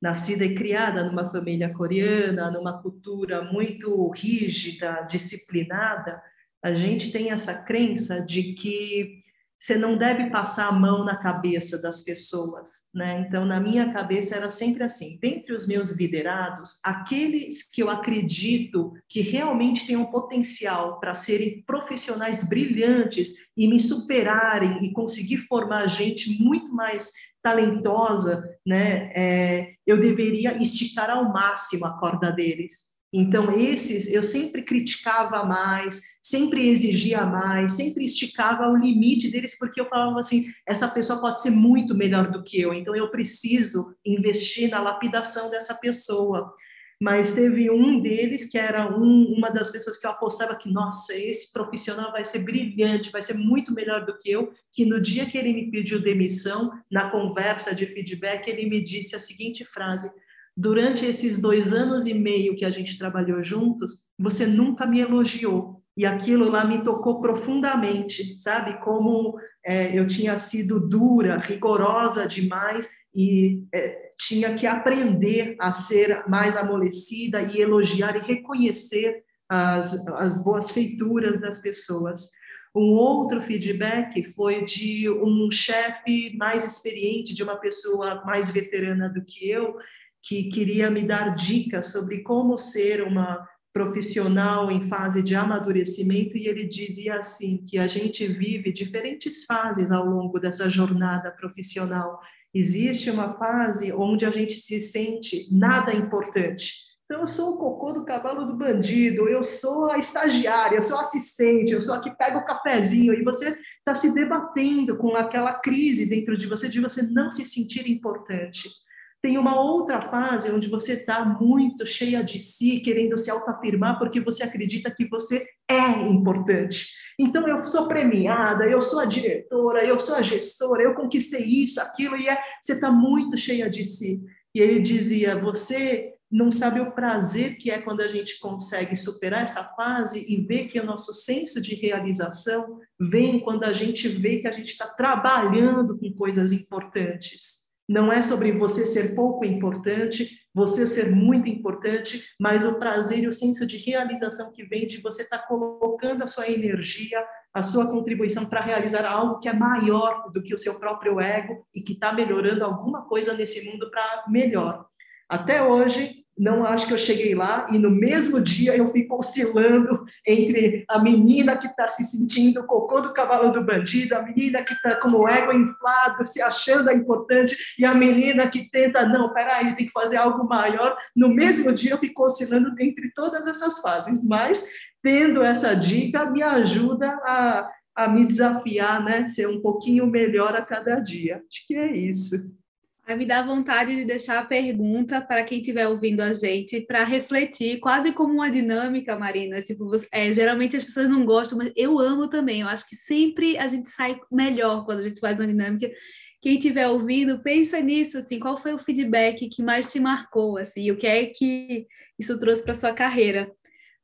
nascida e criada numa família coreana, numa cultura muito rígida, disciplinada, a gente tem essa crença de que você não deve passar a mão na cabeça das pessoas, né? Então, na minha cabeça era sempre assim: dentre os meus liderados, aqueles que eu acredito que realmente têm um potencial para serem profissionais brilhantes e me superarem e conseguir formar gente muito mais talentosa, né? É, eu deveria esticar ao máximo a corda deles. Então, esses eu sempre criticava mais, sempre exigia mais, sempre esticava o limite deles, porque eu falava assim: essa pessoa pode ser muito melhor do que eu, então eu preciso investir na lapidação dessa pessoa. Mas teve um deles que era um, uma das pessoas que eu apostava que, nossa, esse profissional vai ser brilhante, vai ser muito melhor do que eu, que no dia que ele me pediu demissão, na conversa de feedback, ele me disse a seguinte frase: durante esses dois anos e meio que a gente trabalhou juntos, você nunca me elogiou. E aquilo lá me tocou profundamente, sabe? Como é, eu tinha sido dura, rigorosa demais e é, tinha que aprender a ser mais amolecida e elogiar e reconhecer as, as boas feituras das pessoas. Um outro feedback foi de um chefe mais experiente, de uma pessoa mais veterana do que eu, que queria me dar dicas sobre como ser uma profissional em fase de amadurecimento e ele dizia assim que a gente vive diferentes fases ao longo dessa jornada profissional. Existe uma fase onde a gente se sente nada importante. Então, eu sou o cocô do cavalo do bandido, eu sou a estagiária, eu sou assistente, eu sou a que pega o cafezinho, e você está se debatendo com aquela crise dentro de você de você não se sentir importante. Tem uma outra fase onde você está muito cheia de si, querendo se autoafirmar porque você acredita que você é importante. Então, eu sou premiada, eu sou a diretora, eu sou a gestora, eu conquistei isso, aquilo, e é, você está muito cheia de si. e ele dizia: Você não sabe o prazer que é quando a gente consegue superar essa fase e ver que o nosso senso de realização vem quando a gente vê que a gente está trabalhando com coisas importantes. Não é sobre você ser pouco importante, você ser muito importante, mas o prazer e o senso de realização que vem de você estar tá colocando a sua energia, a sua contribuição para realizar algo que é maior do que o seu próprio ego e que está melhorando alguma coisa nesse mundo para melhor. Até hoje, não acho que eu cheguei lá e no mesmo dia eu fico oscilando entre a menina que está se sentindo cocô do cavalo do bandido, a menina que está com o ego inflado, se achando importante, e a menina que tenta, não, peraí, tem que fazer algo maior. No mesmo dia eu fico oscilando entre todas essas fases, mas tendo essa dica me ajuda a, a me desafiar, né? Ser um pouquinho melhor a cada dia. Acho que é isso. Aí me dá vontade de deixar a pergunta para quem estiver ouvindo a gente, para refletir, quase como uma dinâmica, Marina. Tipo, é, geralmente as pessoas não gostam, mas eu amo também. Eu acho que sempre a gente sai melhor quando a gente faz uma dinâmica. Quem estiver ouvindo, pensa nisso, assim, qual foi o feedback que mais te marcou, assim, o que é que isso trouxe para sua carreira?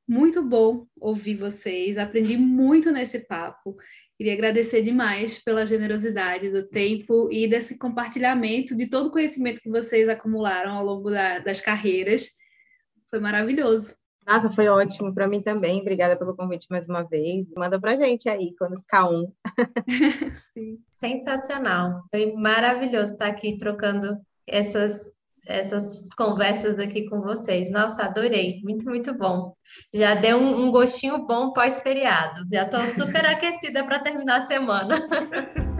Muito bom ouvir vocês, aprendi muito nesse papo. Queria agradecer demais pela generosidade do tempo e desse compartilhamento de todo o conhecimento que vocês acumularam ao longo da, das carreiras. Foi maravilhoso. Nossa, foi ótimo para mim também. Obrigada pelo convite mais uma vez. Manda para gente aí quando ficar um. Sim. Sensacional. Foi maravilhoso estar aqui trocando essas essas conversas aqui com vocês. Nossa, adorei, muito, muito bom. Já deu um, um gostinho bom pós-feriado. Já estou super aquecida para terminar a semana.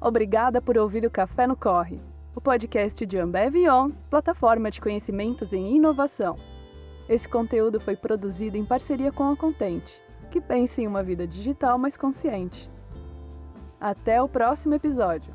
Obrigada por ouvir o Café no Corre, o podcast de Ambev On, plataforma de conhecimentos em inovação. Esse conteúdo foi produzido em parceria com a Contente, que pensa em uma vida digital mais consciente. Até o próximo episódio.